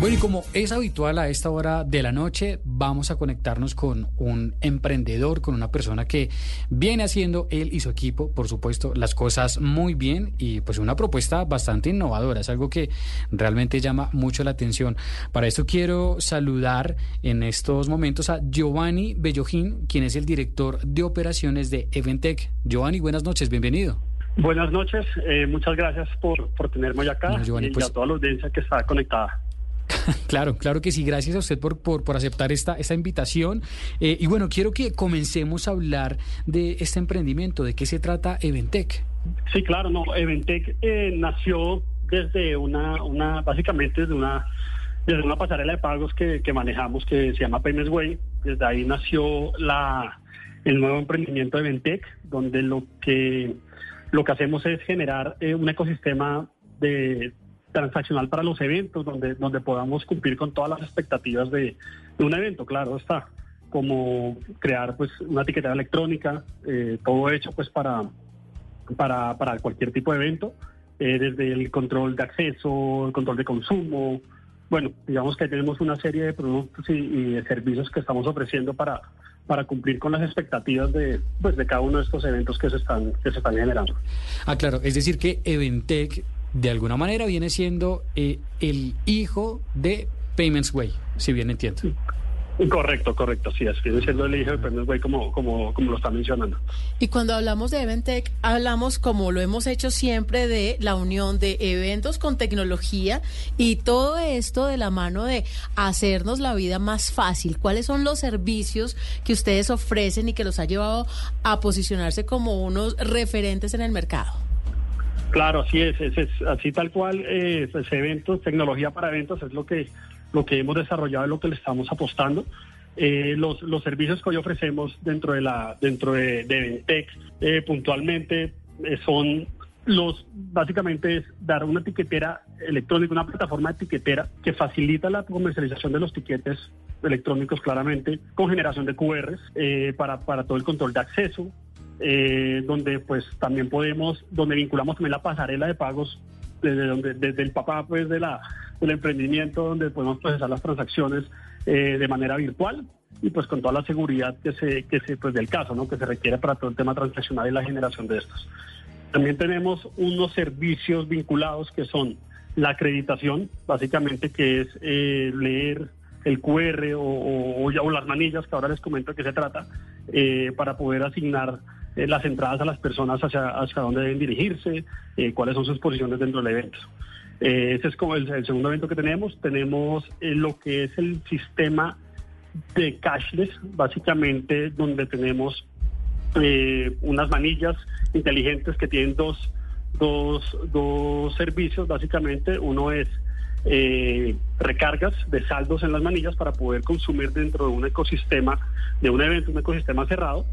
Bueno, y como es habitual a esta hora de la noche, vamos a conectarnos con un emprendedor, con una persona que viene haciendo él y su equipo, por supuesto, las cosas muy bien y pues una propuesta bastante innovadora, es algo que realmente llama mucho la atención. Para esto quiero saludar en estos momentos a Giovanni Bellojín, quien es el director de operaciones de Eventec. Giovanni, buenas noches, bienvenido. Buenas noches, eh, muchas gracias por, por tenerme hoy acá Giovanni, y pues- a toda la audiencia que está conectada. Claro, claro que sí. Gracias a usted por, por, aceptar esta, esta invitación. Eh, y bueno, quiero que comencemos a hablar de este emprendimiento. ¿De qué se trata Eventec? Sí, claro, no, Eventec eh, nació desde una, una, básicamente desde una, desde una pasarela de pagos que, que manejamos que se llama Payments Way. Desde ahí nació la, el nuevo emprendimiento de Eventec, donde lo que, lo que hacemos es generar eh, un ecosistema de transaccional para los eventos, donde, donde podamos cumplir con todas las expectativas de, un evento, claro está, como crear pues una etiqueta electrónica, eh, todo hecho pues para, para, para cualquier tipo de evento, eh, desde el control de acceso, el control de consumo. Bueno, digamos que tenemos una serie de productos y, y de servicios que estamos ofreciendo para, para cumplir con las expectativas de, pues, de cada uno de estos eventos que se están, que se están generando. Ah, claro, es decir que Eventec de alguna manera viene siendo eh, el hijo de Payments Way, si bien entiendo. Correcto, correcto, sí, es, viene siendo el hijo de Premios Way como, como, como lo está mencionando. Y cuando hablamos de Eventec, hablamos como lo hemos hecho siempre de la unión de eventos con tecnología y todo esto de la mano de hacernos la vida más fácil. ¿Cuáles son los servicios que ustedes ofrecen y que los ha llevado a posicionarse como unos referentes en el mercado? Claro, así es, es, es así tal cual, eh, pues, eventos, tecnología para eventos es lo que, lo que hemos desarrollado y lo que le estamos apostando. Eh, los, los servicios que hoy ofrecemos dentro de la dentro de, de eh, puntualmente eh, son los básicamente es dar una etiquetera electrónica, una plataforma etiquetera que facilita la comercialización de los tiquetes electrónicos claramente con generación de QRs eh, para, para todo el control de acceso, eh, donde pues también podemos, donde vinculamos también la pasarela de pagos desde donde desde el papá pues de la del emprendimiento donde podemos procesar las transacciones eh, de manera virtual y pues con toda la seguridad que se que se pues del caso no que se requiere para todo el tema transaccional y la generación de estos. También tenemos unos servicios vinculados que son la acreditación básicamente que es eh, leer el QR o, o- o las manillas que ahora les comento de qué se trata para poder asignar eh, las entradas a las personas hacia, hacia dónde deben dirigirse, eh, cuáles son sus posiciones dentro del evento. Eh, ese es como el, el segundo evento que tenemos. Tenemos eh, lo que es el sistema de cashless, básicamente donde tenemos eh, unas manillas inteligentes que tienen dos, dos, dos servicios, básicamente. Uno es eh, recargas de saldos en las manillas para poder consumir dentro de un ecosistema, de un evento, un ecosistema cerrado,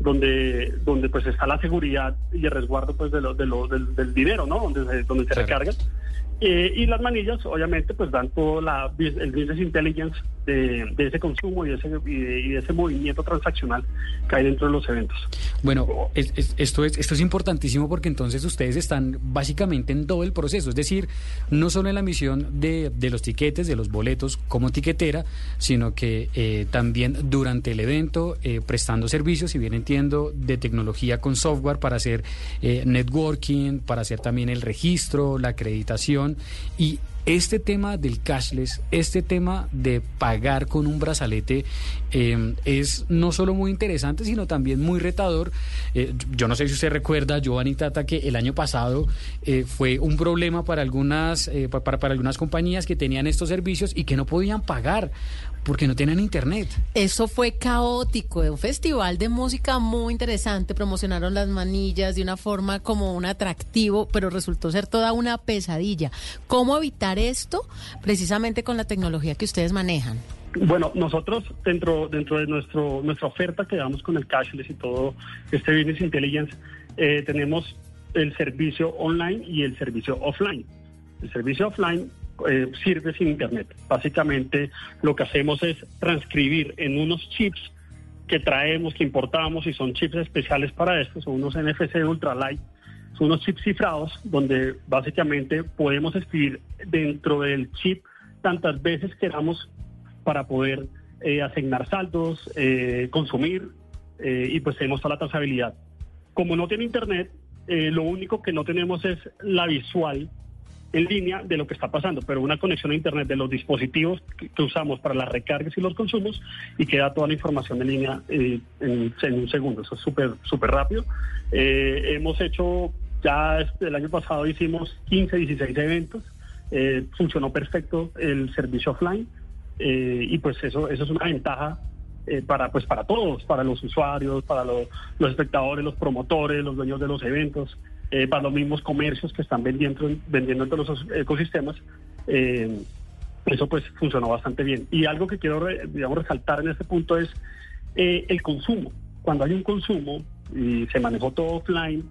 donde, donde pues está la seguridad y el resguardo pues de lo, de lo- del, del dinero, ¿no? Donde se, donde se recargan. Eh, y las manillas, obviamente, pues dan todo la, el business intelligence de, ese consumo y ese, de, ese movimiento transaccional que hay dentro de los eventos. Bueno, es- es- esto, es, esto es importantísimo porque entonces ustedes están básicamente en todo el proceso, es decir, no solo en la misión de, de los tiquetes, de los boletos como tiquetera, sino que eh, también durante el evento eh, prestando servicios, si bien entiendo, de tecnología con software para hacer eh, networking, para hacer también el registro, la acreditación y este tema del cashless, este tema de pagar con un brazalete eh, es no solo muy interesante, sino también muy retador. Eh, yo no sé si usted recuerda, Giovanni Tata, que el año pasado eh, fue un problema para algunas, eh, pa- para, para algunas compañías que tenían estos servicios y que no podían pagar porque no tenían internet. Eso fue caótico, un festival de música muy interesante, promocionaron las manillas de una forma como un atractivo, pero resultó ser toda una pesadilla. ¿Cómo evitar esto? Precisamente con la tecnología que ustedes manejan. Bueno, nosotros dentro dentro de nuestro nuestra oferta que damos con el cashless y todo este business intelligence eh, tenemos el servicio online y el servicio offline. El servicio offline eh, sirve sin internet. Básicamente lo que hacemos es transcribir en unos chips que traemos, que importamos y son chips especiales para esto, son unos NFC ultralight, son unos chips cifrados donde básicamente podemos escribir dentro del chip tantas veces queramos para poder eh, asignar saldos, eh, consumir eh, y pues tenemos toda la trazabilidad. Como no tiene internet, eh, lo único que no tenemos es la visual en línea de lo que está pasando, pero una conexión a internet de los dispositivos que, usamos para las recargas y los consumos y queda toda la información en línea eh, en, un segundo. Eso es súper súper rápido. Eh, hemos hecho ya este- el año pasado hicimos 15, 16 eventos. Eh, funcionó perfecto el servicio offline eh, y pues eso eso es una ventaja para pues para todos, para los usuarios, para los, los espectadores, los promotores, los dueños de los eventos, eh, para los mismos comercios que están vendiendo vendiendo entre los ecosistemas. Eh, eso pues funcionó bastante bien. Y algo que quiero digamos resaltar en este punto es eh, el consumo. Cuando hay un consumo y se manejó todo offline,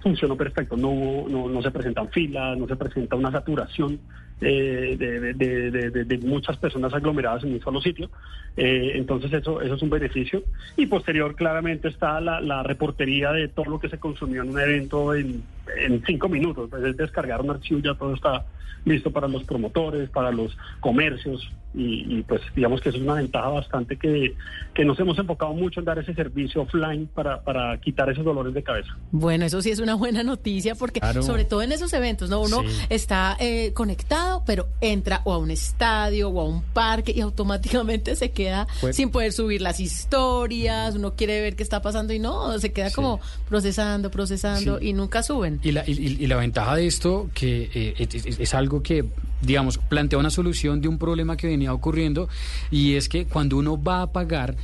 funcionó perfecto. No, no, no se presentan filas, no se presenta una saturación eh, de, de- de- de- muchas personas aglomeradas en un solo sitio. Eh, entonces eso, eso es un beneficio. Y posterior claramente está la, la reportería de todo lo que se consumió en un evento en, en cinco minutos. Pues es descargar un archivo, ya todo está listo para los promotores, para los comercios y, y, pues digamos que eso es una ventaja bastante que, que nos hemos enfocado mucho en dar ese servicio offline para, para quitar esos dolores de cabeza. Bueno, eso sí es una buena noticia porque Claro. sobre todo en esos eventos, ¿no? Uno Sí. está eh, conectado, pero entra o a un estadio o a un parque y automáticamente se queda Pues- sin poder subir las historias, uno quiere ver qué está pasando y no, se queda como procesando, procesando Sí. y nunca suben. Y la, y, la ventaja de esto, que eh, es algo que, digamos, plantea una solución de un problema que venía ocurriendo, y es que cuando uno va a pagar,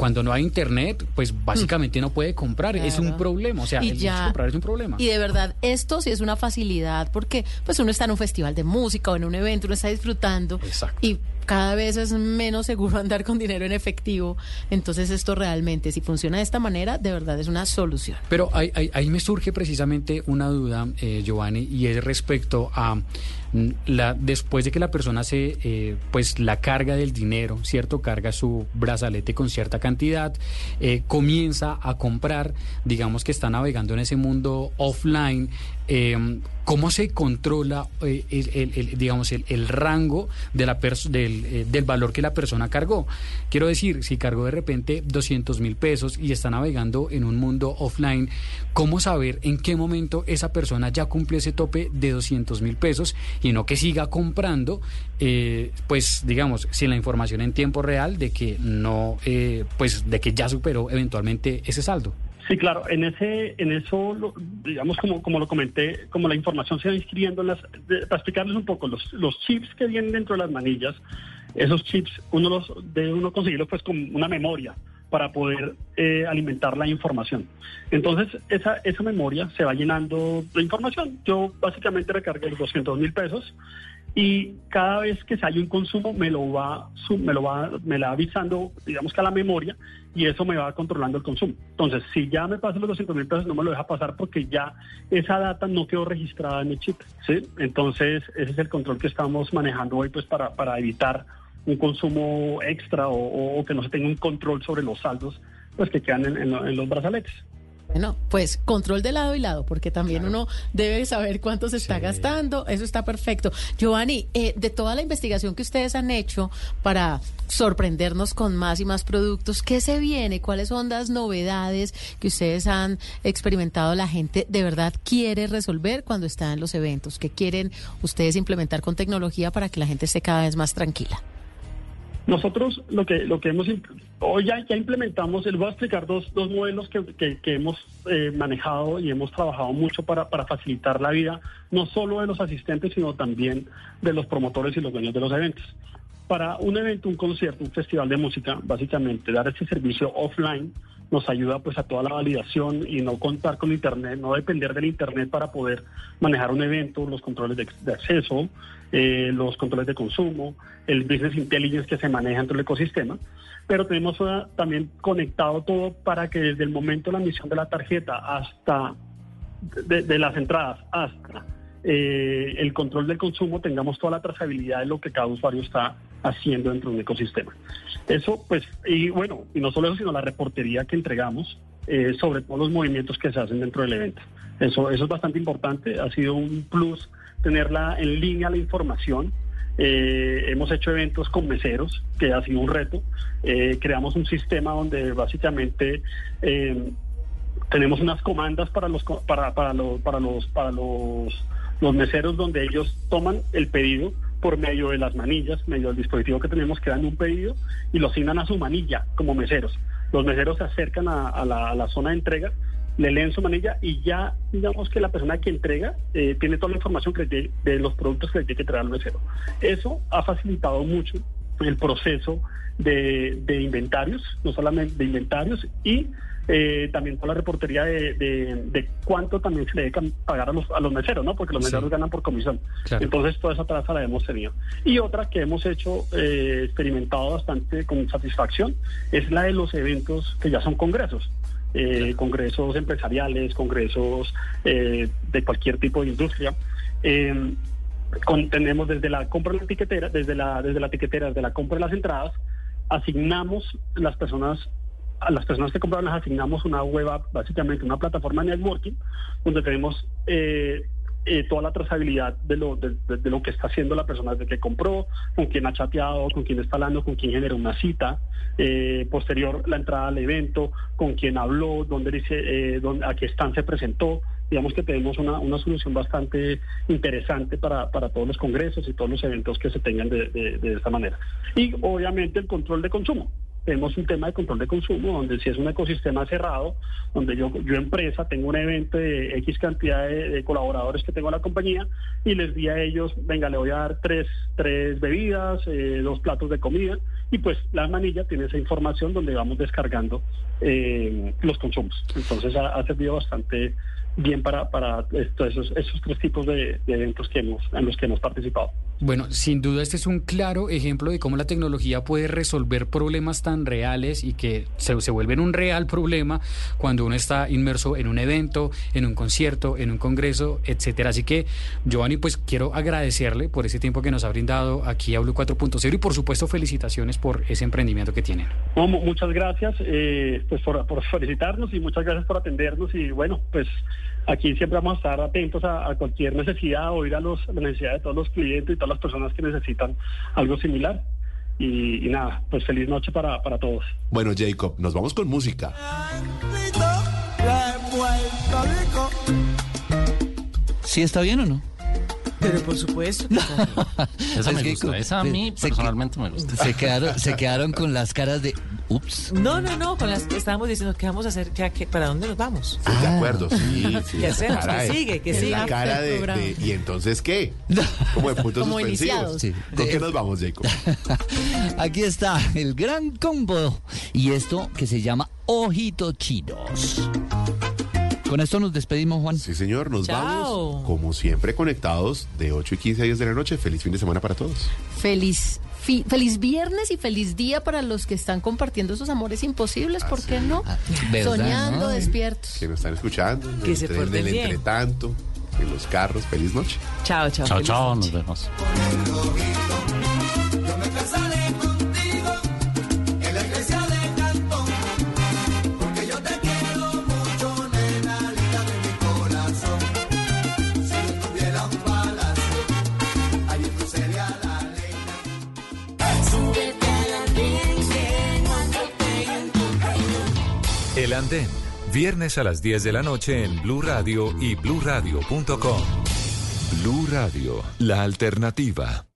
cuando no hay internet, pues básicamente no puede comprar. Es un problema. O sea, Y el ya- comprar es un problema. Y de verdad, esto sí es una facilidad porque pues uno está en un festival de música o en un evento, uno está disfrutando y cada vez es menos seguro andar con dinero en efectivo. Entonces esto realmente, si funciona de esta manera, de verdad es una solución. Pero ahí, ahí- me surge precisamente una duda, eh, Giovanni, y es respecto a mm, la después de que la persona se eh, pues la carga del dinero, cierto, carga su brazalete con cierta cantidad, eh, comienza a comprar, digamos que está navegando en ese mundo offline. Eh, ¿Cómo se controla eh, el, digamos el, rango eh, del valor que la persona cargó? Quiero decir, si cargó de repente 200 mil pesos y está navegando en un mundo offline, ¿cómo saber en qué momento esa persona ya cumplió ese tope de 200 mil pesos y no que siga comprando, eh, pues digamos, sin la información en tiempo real de que no, eh, pues de que ya superó eventualmente ese saldo? Sí, claro, en ese, en eso, digamos como, como lo comenté, como la información se va inscribiendo en las, de- para explicarles un poco, los, los chips que vienen dentro de las manillas, esos chips uno los debe uno conseguirlos pues con una memoria para poder eh, alimentar la información. Entonces, esa, esa memoria se va llenando de información. Yo básicamente recargué los 200 mil pesos y cada vez que hay un consumo me lo va me lo va me la va avisando digamos que a la memoria y eso me va controlando el consumo. Entonces si ya me pasan los 200 mil pesos no me lo deja pasar porque ya esa data no quedó registrada en mi chip entonces ese es el control que estamos manejando hoy pues para, para evitar un consumo extra o, que no se tenga un control sobre los saldos pues que quedan en, en los brazaletes Bueno, pues control de lado y lado, porque también uno debe saber cuánto se está gastando. Eso está perfecto. Giovanni, eh, de toda la investigación que ustedes han hecho para sorprendernos con más y más productos, ¿qué se viene? ¿Cuáles son las novedades que ustedes han experimentado? La gente de verdad quiere resolver cuando está en los eventos. ¿Qué quieren ustedes implementar con tecnología para que la gente esté cada vez más tranquila? Nosotros lo que lo que hemos hoy ya, implementamos, les voy a explicar dos, dos modelos que, que- hemos eh, manejado y hemos trabajado mucho para, para facilitar la vida, no solo de los asistentes, sino también de los promotores y los dueños de los eventos. Para un evento, un concierto, un festival de música, básicamente dar este servicio offline nos ayuda pues a toda la validación y no contar con internet, no depender del internet para poder manejar un evento, los controles de acceso, eh, los controles de consumo, el business intelligence que se maneja dentro del ecosistema, pero tenemos eh, también conectado todo para que desde el momento de la emisión de la tarjeta hasta de, de las entradas hasta eh, el control del consumo tengamos toda la trazabilidad de lo que cada usuario está haciendo dentro de un ecosistema. Eso, pues, y bueno, y no solo eso, sino la reportería que entregamos eh, sobre todos los movimientos que se hacen dentro del evento. Eso, eso es bastante importante, ha sido un plus tenerla en línea la información. Eh, hemos hecho eventos con meseros, que ha sido un reto. Eh, creamos un sistema donde básicamente eh, tenemos unas comandas para los para, para los para los para los los meseros donde ellos toman el pedido por medio de las manillas, medio del dispositivo que tenemos que dan un pedido y lo asignan a su manilla como meseros. Los meseros se acercan a la, a la zona de entrega, le leen su manilla y ya digamos que la persona que entrega eh, tiene toda la información que de, de los productos que le tiene que entregar al mesero. Eso ha facilitado mucho el proceso de, de inventarios, no solamente de inventarios y eh, también toda la reportería de, cuánto también se le debe pagar a los, a los meseros, ¿no? Porque los Sí. meseros ganan por comisión. Claro. Entonces toda esa traza la hemos tenido. Y otra que hemos hecho, eh, experimentado bastante con satisfacción, es la de los eventos que ya son congresos. Eh, Congresos empresariales, congresos eh, de cualquier tipo de industria. Eh, con- tenemos desde la compra de la tiquetera, desde la, desde la tiquetera, desde la compra de las entradas, asignamos las personas, a las personas que compraron las asignamos una web básicamente una plataforma de networking, donde tenemos eh, toda la trazabilidad de lo, de, de- de lo que está haciendo la persona desde que compró, con quién ha chateado, con quién está hablando, con quién generó una cita, eh, posterior la entrada al evento, con quién habló, dónde dice, eh, dónde, a qué stand se presentó. Digamos que tenemos una, una solución bastante interesante para, para todos los congresos y todos los eventos que se tengan de- de esta manera. Y obviamente el control de consumo. Tenemos un tema de control de consumo donde si es un ecosistema cerrado, donde yo, yo empresa tengo un evento de X cantidad de, colaboradores que tengo en la compañía y les di a ellos, venga, le voy a dar tres, tres bebidas, eh, dos platos de comida y pues la manilla tiene esa información donde vamos descargando eh, los consumos. Entonces ha, servido bastante bien para, para esto- esos, esos tres tipos de, de eventos que hemos, en los que hemos participado. Bueno, sin duda este es un claro ejemplo de cómo la tecnología puede resolver problemas tan reales y que se, se vuelven un real problema cuando uno está inmerso en un evento, en un concierto, en un congreso, etcétera. Así que, Giovanni, pues quiero agradecerle por ese tiempo que nos ha brindado aquí a Blue 4.0 y por supuesto felicitaciones por ese emprendimiento que tienen. Muchas gracias eh, pues por, por felicitarnos y muchas gracias por atendernos y bueno, pues aquí siempre vamos a estar atentos a, a cualquier necesidad, oír a los, la necesidad de todos los clientes y todas las personas que necesitan algo similar. Y, y nada, pues feliz noche para, para todos. Bueno, Jacob, nos vamos con música. ¿Sí está bien o no? Pero por supuesto. Esa me Es que gusta, esa a mí se- personalmente me gusta. Se quedaron, se quedaron con las caras de ups. No, no, no, con las estábamos diciendo qué vamos a hacer, ¿Qué- qué- para dónde nos vamos. Sí, de acuerdo, sí, sí. ¿Qué hacemos? ¿Qué sigue? ¿Qué sigue? La cara de, ¿Y entonces qué? Como de puntos Como suspensivos. iniciados. Sí. ¿Con De- qué nos vamos, Jacob? Aquí está el gran combo y esto que se llama Ojitos Chinos. Con esto nos despedimos, Juan. Sí, señor, nos Chao. vamos. Como siempre, conectados de 8 y 15 a 10 de la noche. Feliz fin de semana para todos. Feliz, fi- feliz viernes y feliz día para los que están compartiendo esos amores imposibles, ¿por qué no? ¿verdad, Soñando, no? despiertos. Que nos están escuchando. Que se en porten el bien. entretanto, en los carros. Feliz noche. Chao, chao. Chao, chao, noche. nos vemos. Andén, viernes a las 10 de la noche en Blue Radio y bluradio.com. Blue Radio, la alternativa.